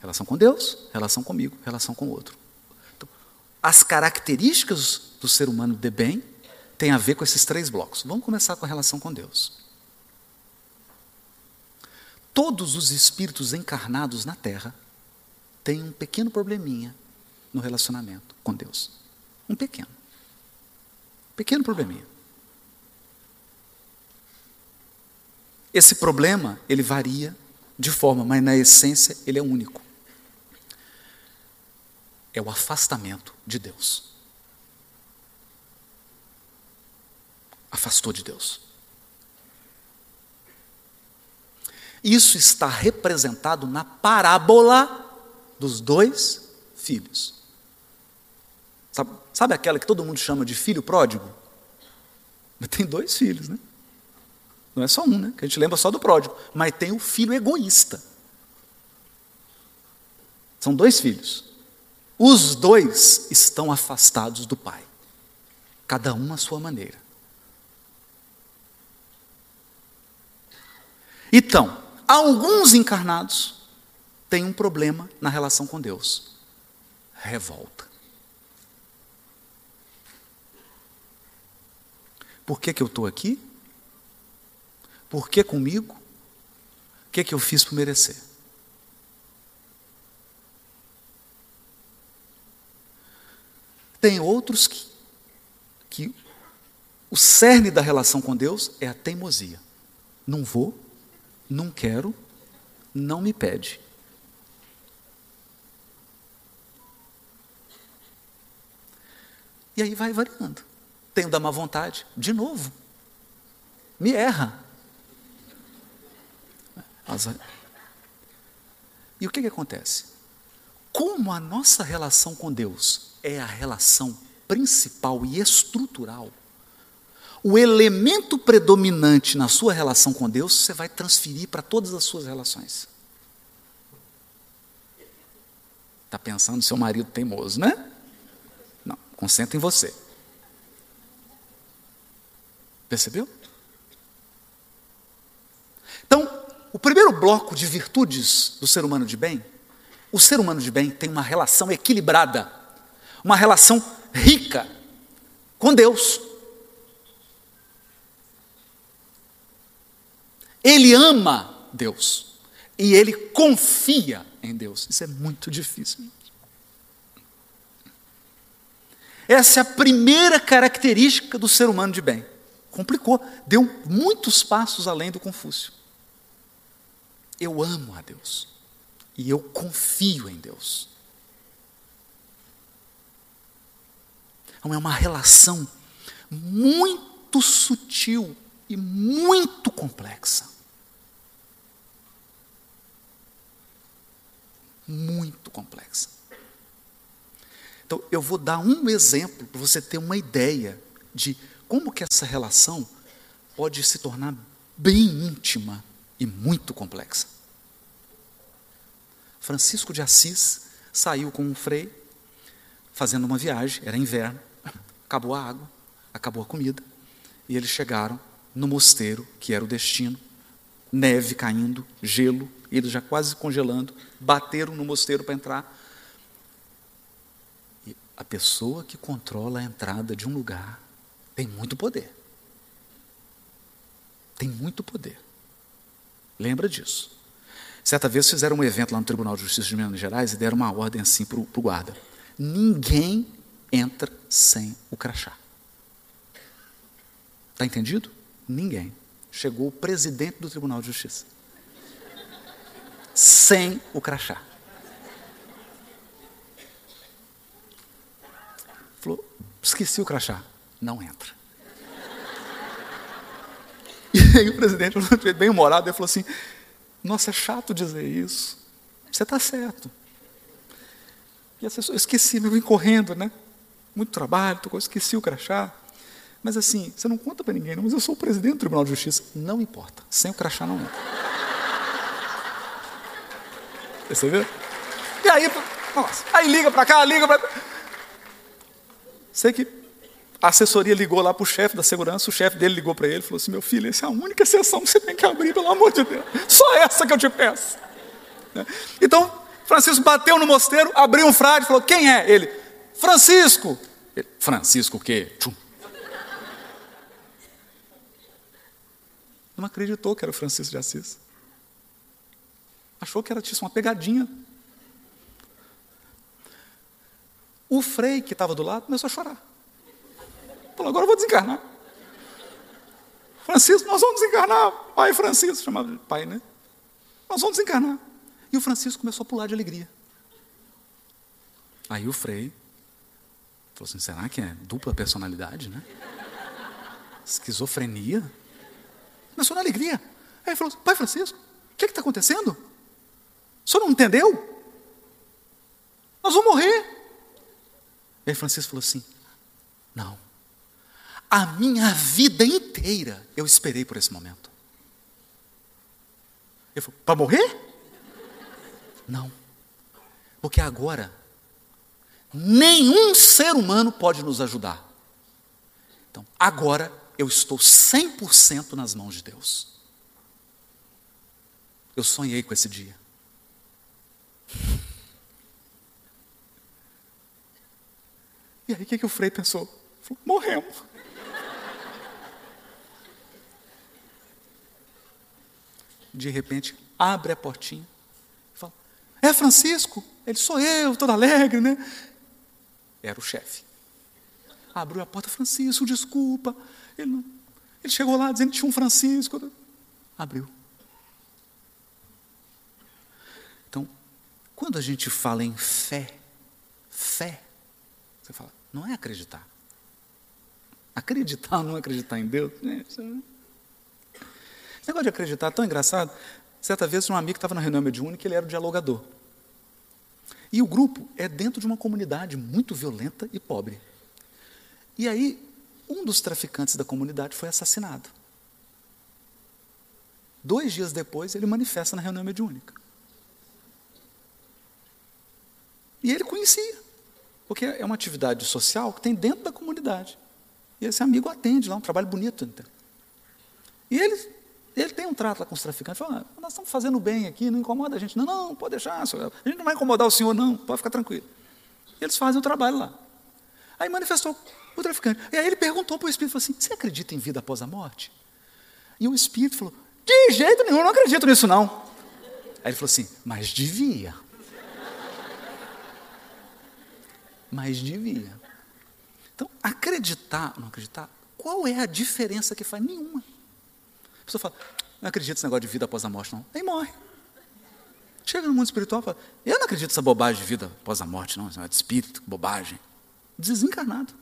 Relação com Deus, relação comigo, relação com o outro. Então, as características do ser humano de bem têm a ver com esses três blocos. Vamos começar com a relação com Deus. Todos os espíritos encarnados na Terra têm um pequeno probleminha no relacionamento com Deus. Um pequeno. Pequeno probleminha. Esse problema, ele varia de forma, mas na essência ele é único. É o afastamento de Deus. Afastou de Deus. Isso está representado na parábola dos dois filhos. Sabe, sabe aquela que todo mundo chama de filho pródigo? Tem dois filhos, né? Não é só um, né? Que a gente lembra só do pródigo. Mas tem o filho egoísta. São dois filhos. Os dois estão afastados do pai. Cada um à sua maneira. Então, alguns encarnados têm um problema na relação com Deus: revolta. Por que, que eu estou aqui? Por que comigo? O que, que eu fiz para merecer? Tem outros que, que o cerne da relação com Deus é a teimosia. Não vou, não quero, não me pede. E aí vai variando. Tenho da má vontade, de novo. Me erra. E o que, que acontece? Como a nossa relação com Deus é a relação principal e estrutural, o elemento predominante na sua relação com Deus, você vai transferir para todas as suas relações. Está pensando seu marido teimoso, né? Não, concentra em você. Percebeu? Então, o primeiro bloco de virtudes do ser humano de bem, o ser humano de bem tem uma relação equilibrada, uma relação rica com Deus. Ele ama Deus e ele confia em Deus. Isso é muito difícil. Essa é a primeira característica do ser humano de bem. Complicou, deu muitos passos além do Confúcio. Eu amo a Deus e eu confio em Deus. Então é uma relação muito sutil e muito complexa. Muito complexa. Então, eu vou dar um exemplo para você ter uma ideia de como que essa relação pode se tornar bem íntima e muito complexa. Francisco de Assis saiu com um frei, fazendo uma viagem, era inverno, acabou a água, acabou a comida, e eles chegaram no mosteiro, que era o destino, neve caindo, gelo, eles já quase congelando, bateram no mosteiro para entrar. E a pessoa que controla a entrada de um lugar tem muito poder. Tem muito poder. Lembra disso. Certa vez fizeram um evento lá no Tribunal de Justiça de Minas Gerais e deram uma ordem assim para o guarda. ninguém entra sem o crachá. Está entendido? Ninguém. Chegou o presidente do Tribunal de Justiça. Sem o crachá. Falou, esqueci o crachá. Não entra. E aí o presidente, bem humorado, ele falou assim: Nossa, é chato dizer isso. Você está certo. E assessor, eu esqueci, eu vim correndo, né? Muito trabalho, esqueci o crachá. Mas assim, você não conta para ninguém, mas eu sou o presidente do Tribunal de Justiça. Não importa, sem o crachá não entra. Viu? E aí, nossa, aí liga para cá, liga para. Sei que a assessoria ligou lá para o chefe da segurança, o chefe dele ligou para ele e falou assim: Meu filho, essa é a única sessão que você tem que abrir, pelo amor de Deus. Só essa que eu te peço. Né? Então, Francisco bateu no mosteiro, abriu um frade e falou: Quem é? Ele, Francisco. Ele, Francisco o quê? Tchum. Não acreditou que era Francisco de Assis. Achou que era uma pegadinha. O frei que estava do lado começou a chorar. Falou, agora eu vou desencarnar. Francisco, nós vamos desencarnar. Pai Francisco, chamava de pai, né? Nós vamos desencarnar. E o Francisco começou a pular de alegria. Aí o Frei falou assim: será que é dupla personalidade, né? Esquizofrenia? Começou na alegria. Aí ele falou: Pai Francisco, o que é está acontecendo? O senhor não entendeu? Nós vamos morrer. Aí Francisco falou assim: Não. A minha vida inteira eu esperei por esse momento. Ele falou: Para morrer? Não. Porque agora, nenhum ser humano pode nos ajudar. Então, agora eu estou 100% nas mãos de Deus. Eu sonhei com esse dia. E aí o que, que o Frei pensou? Morremos. De repente, abre a portinha é Francisco? Ele sou eu, todo alegre, né? Era o chefe. Abriu a porta, Francisco, desculpa. Ele, não, ele chegou lá dizendo que tinha um Francisco. Abriu. Então, quando a gente fala em fé, fé, você fala, não é acreditar. Acreditar ou não acreditar em Deus? Né? Esse negócio de acreditar é tão engraçado. Certa vez, um amigo estava na reunião mediúnica e ele era o dialogador. E o grupo é dentro de uma comunidade muito violenta e pobre. E aí, um dos traficantes da comunidade foi assassinado. Dois dias depois, ele manifesta na reunião mediúnica. E ele conhecia, porque é uma atividade social que tem dentro da comunidade. E esse amigo atende lá, um trabalho bonito. Então. E ele ele tem um trato lá com os traficantes, fala, ah, nós estamos fazendo bem aqui, não incomoda a gente. Não, não, pode deixar, senhor. a gente não vai incomodar o senhor, não, pode ficar tranquilo. Eles fazem o trabalho lá. Aí manifestou o traficante. E aí ele perguntou para o Espírito, assim, você acredita em vida após a morte? E o Espírito falou, de jeito nenhum, não acredito nisso não. Aí ele falou assim, mas devia. Mas devia. Então, acreditar ou não acreditar, qual é a diferença que faz? Nenhuma pessoa fala, não acredito nesse negócio de vida após a morte, não. Aí morre. Chega no mundo espiritual e fala, eu não acredito nessa bobagem de vida após a morte, não. Esse negócio de espírito, bobagem. Desencarnado.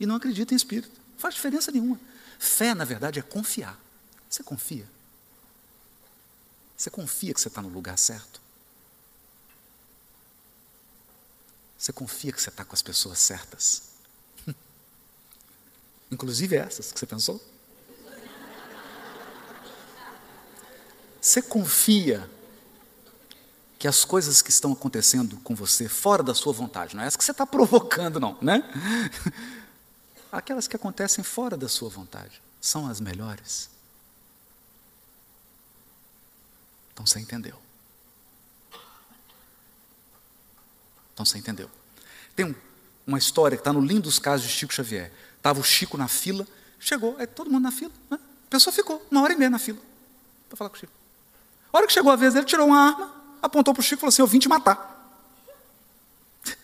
E não acredita em espírito. Não faz diferença nenhuma. Fé, na verdade, é confiar. Você confia? Você confia que você está no lugar certo? Você confia que você está com as pessoas certas? Inclusive essas que você pensou? Você confia que as coisas que estão acontecendo com você fora da sua vontade, não é essa que você está provocando, não, né? Aquelas que acontecem fora da sua vontade são as melhores. Então você entendeu. Então você entendeu. Tem um, uma história que está no Lindos Casos de Chico Xavier. Estava o Chico na fila, chegou, aí todo mundo na fila. Né? A pessoa ficou uma hora e meia na fila para falar com o Chico. A hora que chegou a vez ele tirou uma arma, apontou para o Chico e falou assim: Eu vim te matar.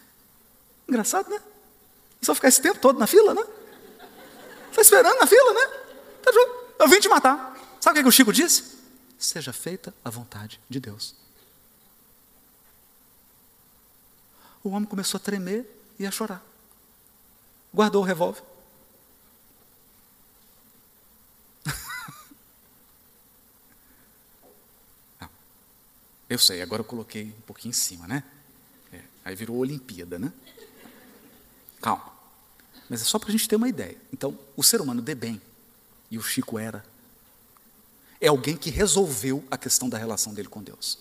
Engraçado, né? Só ficar esse tempo todo na fila, né? Está esperando na fila, né? Tá eu vim te matar. Sabe o que o Chico disse? Seja feita a vontade de Deus. O homem começou a tremer e a chorar. Guardou o revólver. Eu sei, agora eu coloquei um pouquinho em cima, né? É, aí virou Olimpíada, né? Calma. Mas é só para a gente ter uma ideia. Então, o ser humano de bem, e o Chico era, é alguém que resolveu a questão da relação dele com Deus.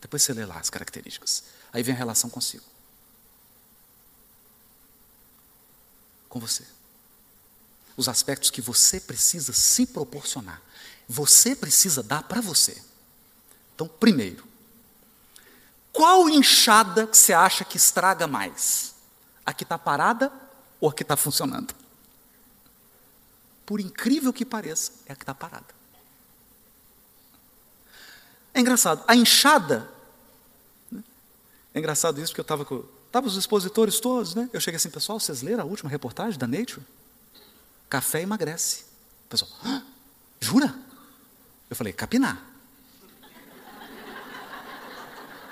Depois você lê lá as características. Aí vem a relação consigo. Com você. Os aspectos que você precisa se proporcionar. Você precisa dar para você. Então, primeiro, qual enxada que você acha que estraga mais? A que está parada ou a que está funcionando? Por incrível que pareça, é a que está parada. É engraçado, a enxada. Né? É engraçado isso, porque eu estava com. Estavam os expositores todos, né? Eu cheguei assim, pessoal, vocês leram a última reportagem da Nature? Café emagrece. O pessoal, ah, jura? Eu falei, capinar.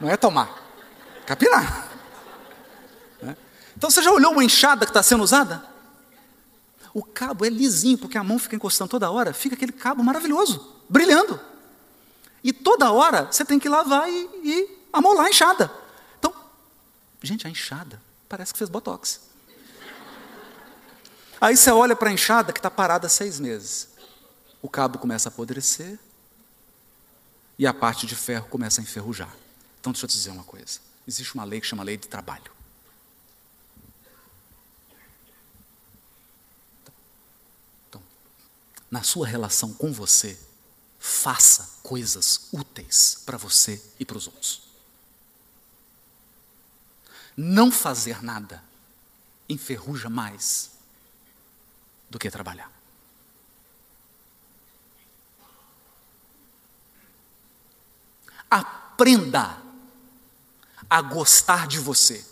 Não é tomar, capinar. Né? Então você já olhou uma enxada que está sendo usada? O cabo é lisinho, porque a mão fica encostando toda hora, fica aquele cabo maravilhoso, brilhando. E toda hora você tem que lavar e, e amolar a enxada. Então, gente, a enxada parece que fez botox. Aí você olha para a enxada que está parada seis meses. O cabo começa a apodrecer e a parte de ferro começa a enferrujar. Então, deixa eu te dizer uma coisa: existe uma lei que chama lei de trabalho. Então, na sua relação com você, faça coisas úteis para você e para os outros. Não fazer nada enferruja mais do que trabalhar. Aprenda a gostar de você.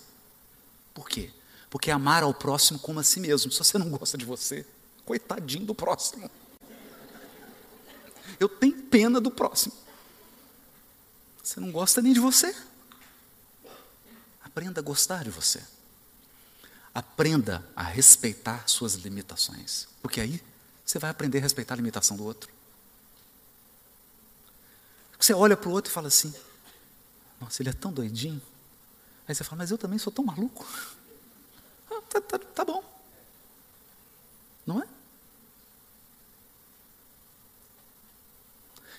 Por quê? Porque amar ao próximo como a si mesmo. Se você não gosta de você, coitadinho do próximo. Eu tenho pena do próximo. Você não gosta nem de você. Aprenda a gostar de você. Aprenda a respeitar suas limitações. Porque aí você vai aprender a respeitar a limitação do outro. Você olha para o outro e fala assim: nossa, ele é tão doidinho. Aí você fala, mas eu também sou tão maluco. Ah, tá, tá, tá bom. Não é?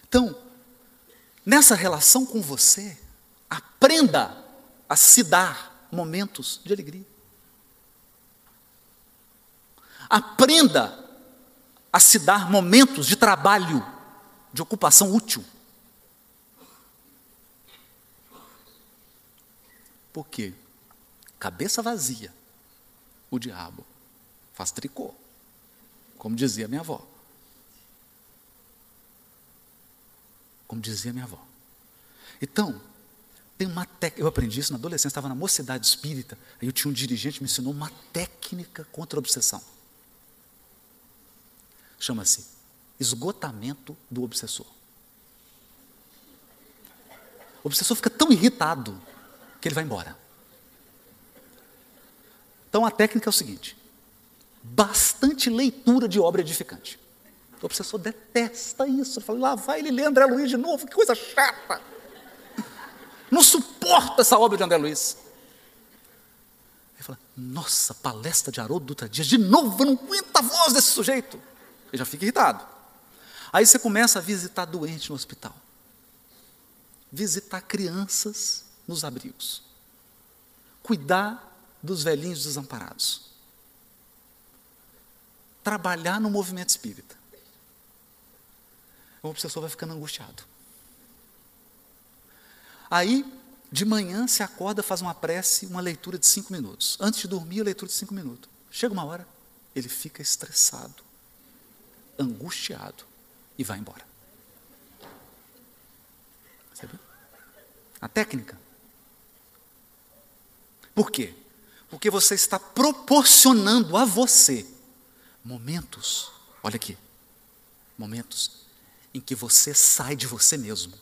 Então, nessa relação com você, aprenda a se dar momentos de alegria. Aprenda a se dar momentos de trabalho, de ocupação útil. Por quê? Cabeça vazia, o diabo faz tricô, como dizia minha avó. Como dizia minha avó. Então, tem uma técnica, eu aprendi isso na adolescência, estava na mocidade espírita, aí eu tinha um dirigente que me ensinou uma técnica contra a obsessão. Chama-se esgotamento do obsessor. O obsessor fica tão irritado que ele vai embora. Então a técnica é o seguinte: bastante leitura de obra edificante. O obsessor detesta isso. Ele fala, lá vai ele ler André Luiz de novo, que coisa chata. Não suporta essa obra de André Luiz. Ele fala, nossa, palestra de Haroldo Dutra Dias, de novo, eu não aguento a voz desse sujeito. Ele já fica irritado. Aí você começa a visitar doente no hospital. Visitar crianças nos abrigos. Cuidar dos velhinhos desamparados. Trabalhar no movimento espírita. O obsessor vai ficando angustiado. Aí, de manhã, se acorda, faz uma prece, uma leitura de cinco minutos. Antes de dormir, a leitura de cinco minutos. Chega uma hora, ele fica estressado, angustiado e vai embora. Viu? A técnica. Por quê? Porque você está proporcionando a você momentos, olha aqui, momentos em que você sai de você mesmo.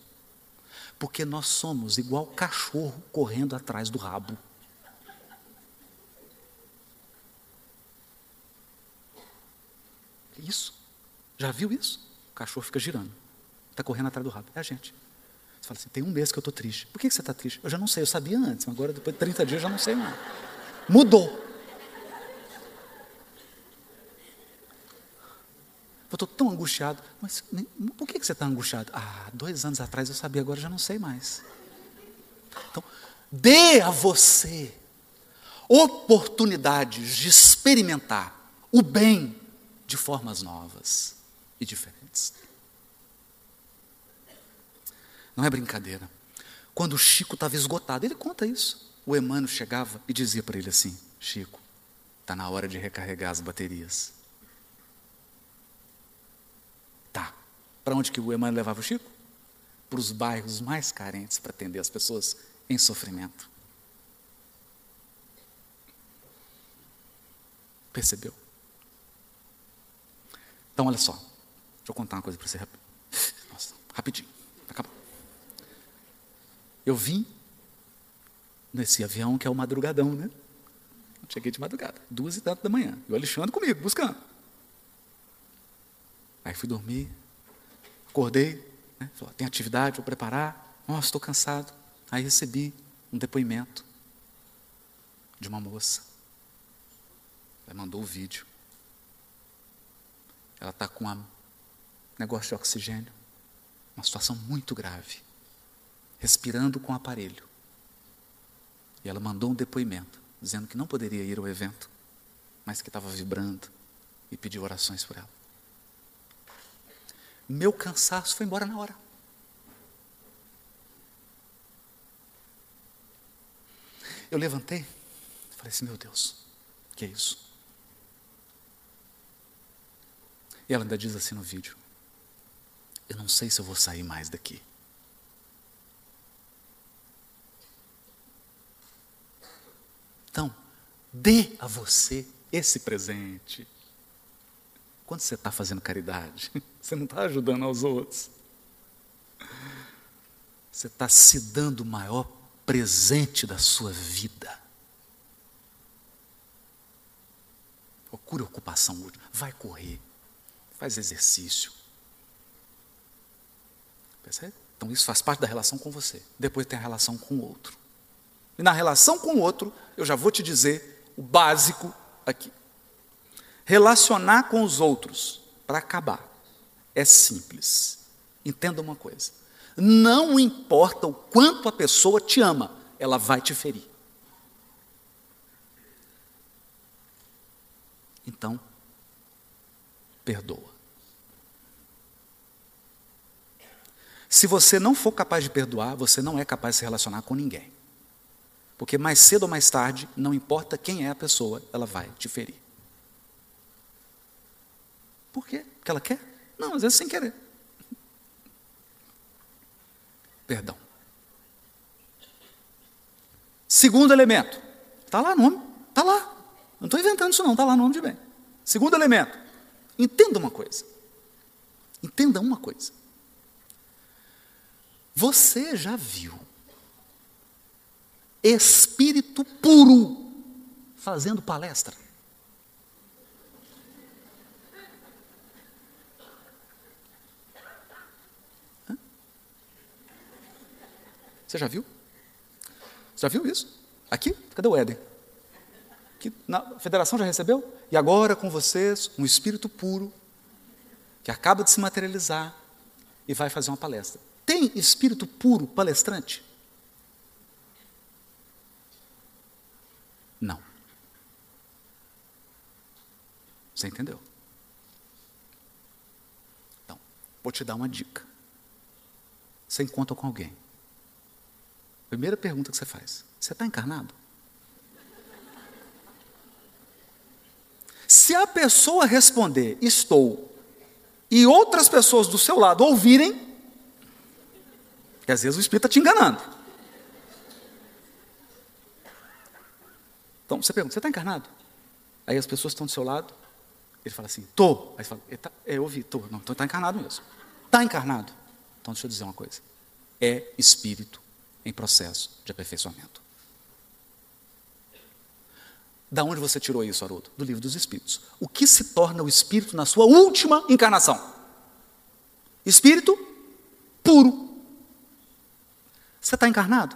Porque nós somos igual cachorro correndo atrás do rabo. Isso. Já viu isso? O cachorro fica girando. Está correndo atrás do rabo. É a gente. Você fala assim: tem um mês que eu estou triste. Por que você está triste? Eu já não sei, eu sabia antes, mas agora depois de 30 dias eu já não sei mais. Mudou. Eu estou tão angustiado. Mas por que você está angustiado? Ah, dois anos atrás eu sabia, agora eu já não sei mais. Então, dê a você oportunidades de experimentar o bem de formas novas e diferentes. Não é brincadeira. Quando o Chico estava esgotado, ele conta isso. O Emmanuel chegava e dizia para ele assim: Chico, está na hora de recarregar as baterias. Tá. Para onde que o Emmanuel levava o Chico? Para os bairros mais carentes para atender as pessoas em sofrimento. Percebeu? Então, olha só. Deixa eu contar uma coisa para você. Nossa, rapidinho. Eu vim nesse avião que é o madrugadão, né? cheguei de madrugada, duas e tanto da manhã. E o Alexandre comigo, buscando. Aí fui dormir, acordei, né? Falei, tem atividade, vou preparar. Nossa, estou cansado. Aí recebi um depoimento de uma moça. Ela mandou o vídeo. Ela está com um negócio de oxigênio, uma situação muito grave, respirando com o aparelho. E ela mandou um depoimento, dizendo que não poderia ir ao evento, mas que estava vibrando e pediu orações por ela. Meu cansaço foi embora na hora. Eu levantei, falei assim: meu Deus, que é isso? E ela ainda diz assim no vídeo: Eu não sei se eu vou sair mais daqui. Então, dê a você esse presente. Quando você está fazendo caridade, você não está ajudando aos outros. Você está se dando o maior presente da sua vida. Procure ocupação útil. Vai correr faz exercício. Percebe? Então isso faz parte da relação com você. Depois tem a relação com o outro. E na relação com o outro, eu já vou te dizer o básico aqui. Relacionar com os outros, para acabar, é simples. Entenda uma coisa: não importa o quanto a pessoa te ama, ela vai te ferir. Então, perdoa. Se você não for capaz de perdoar, você não é capaz de se relacionar com ninguém. Porque mais cedo ou mais tarde, não importa quem é a pessoa, ela vai te ferir. Por quê? Porque ela quer? Não, às vezes sem querer. Perdão. Segundo elemento. Está lá no nome. Está lá. Não estou inventando isso não, está lá no nome de bem. Segundo elemento. Entenda uma coisa. Entenda uma coisa. Você já viu espírito puro fazendo palestra? Você já viu? Já viu isso? Aqui? Cadê o Éden? Que na federação já recebeu? E agora com vocês, um espírito puro, que acaba de se materializar e vai fazer uma palestra. Tem espírito puro palestrante? Não. Você entendeu? Então, vou te dar uma dica. Você encontra com alguém. Primeira pergunta que você faz: Você está encarnado? Se a pessoa responder estou, e outras pessoas do seu lado ouvirem, que às vezes o Espírito está te enganando. Então você pergunta: você está encarnado? Aí as pessoas estão do seu lado, ele fala assim: tô. Aí você fala: tá, é, ouvi, tô. Não, então está encarnado mesmo. Está encarnado. Então deixa eu dizer uma coisa: é espírito em processo de aperfeiçoamento. Da onde você tirou isso, Haroldo? Do livro dos Espíritos. O que se torna o espírito na sua última encarnação? Espírito puro. Você está encarnado?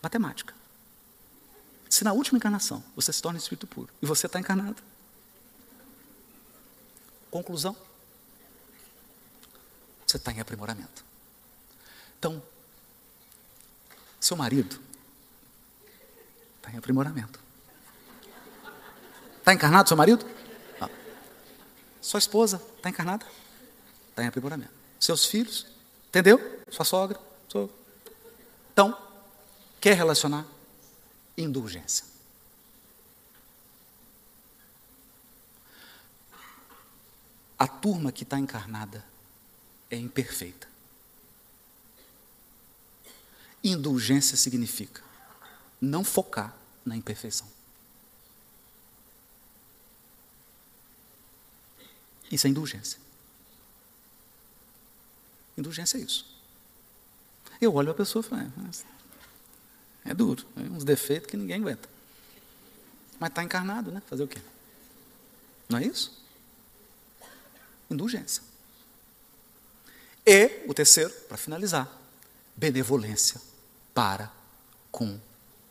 Matemática. Se na última encarnação você se torna espírito puro e você está encarnado. Conclusão: você está em aprimoramento. Então, seu marido está em aprimoramento. Está encarnado seu marido? Não. Sua esposa está encarnada? Está em aprimoramento. Seus filhos? Entendeu? Sua sogra? Então, quer relacionar? Indulgência. A turma que está encarnada é imperfeita. Indulgência significa não focar na imperfeição. Isso é indulgência. Indulgência é isso. Eu olho a pessoa e falo, é, duro, é uns defeitos que ninguém aguenta. Mas está encarnado, né? Fazer o quê? Não é isso? Indulgência. E o terceiro, para finalizar, benevolência para com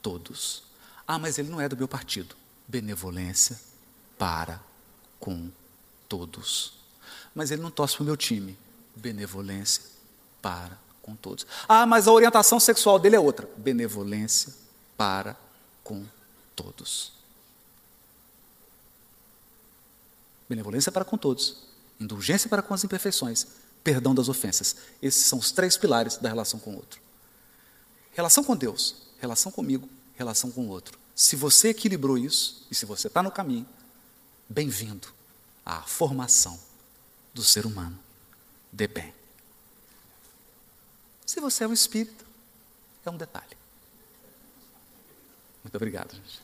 todos. Ah, mas ele não é do meu partido. Benevolência para com todos. Mas ele não torce para o meu time. Benevolência para com todos. Ah, mas a orientação sexual dele é outra. Benevolência para com todos. Benevolência para com todos. Indulgência para com as imperfeições. Perdão das ofensas. Esses são os três pilares da relação com o outro. Relação com Deus, relação comigo, relação com o outro. Se você equilibrou isso, e se você está no caminho, bem-vindo a formação do ser humano de bem. Se você é um espírito, é um detalhe. Muito obrigado, gente.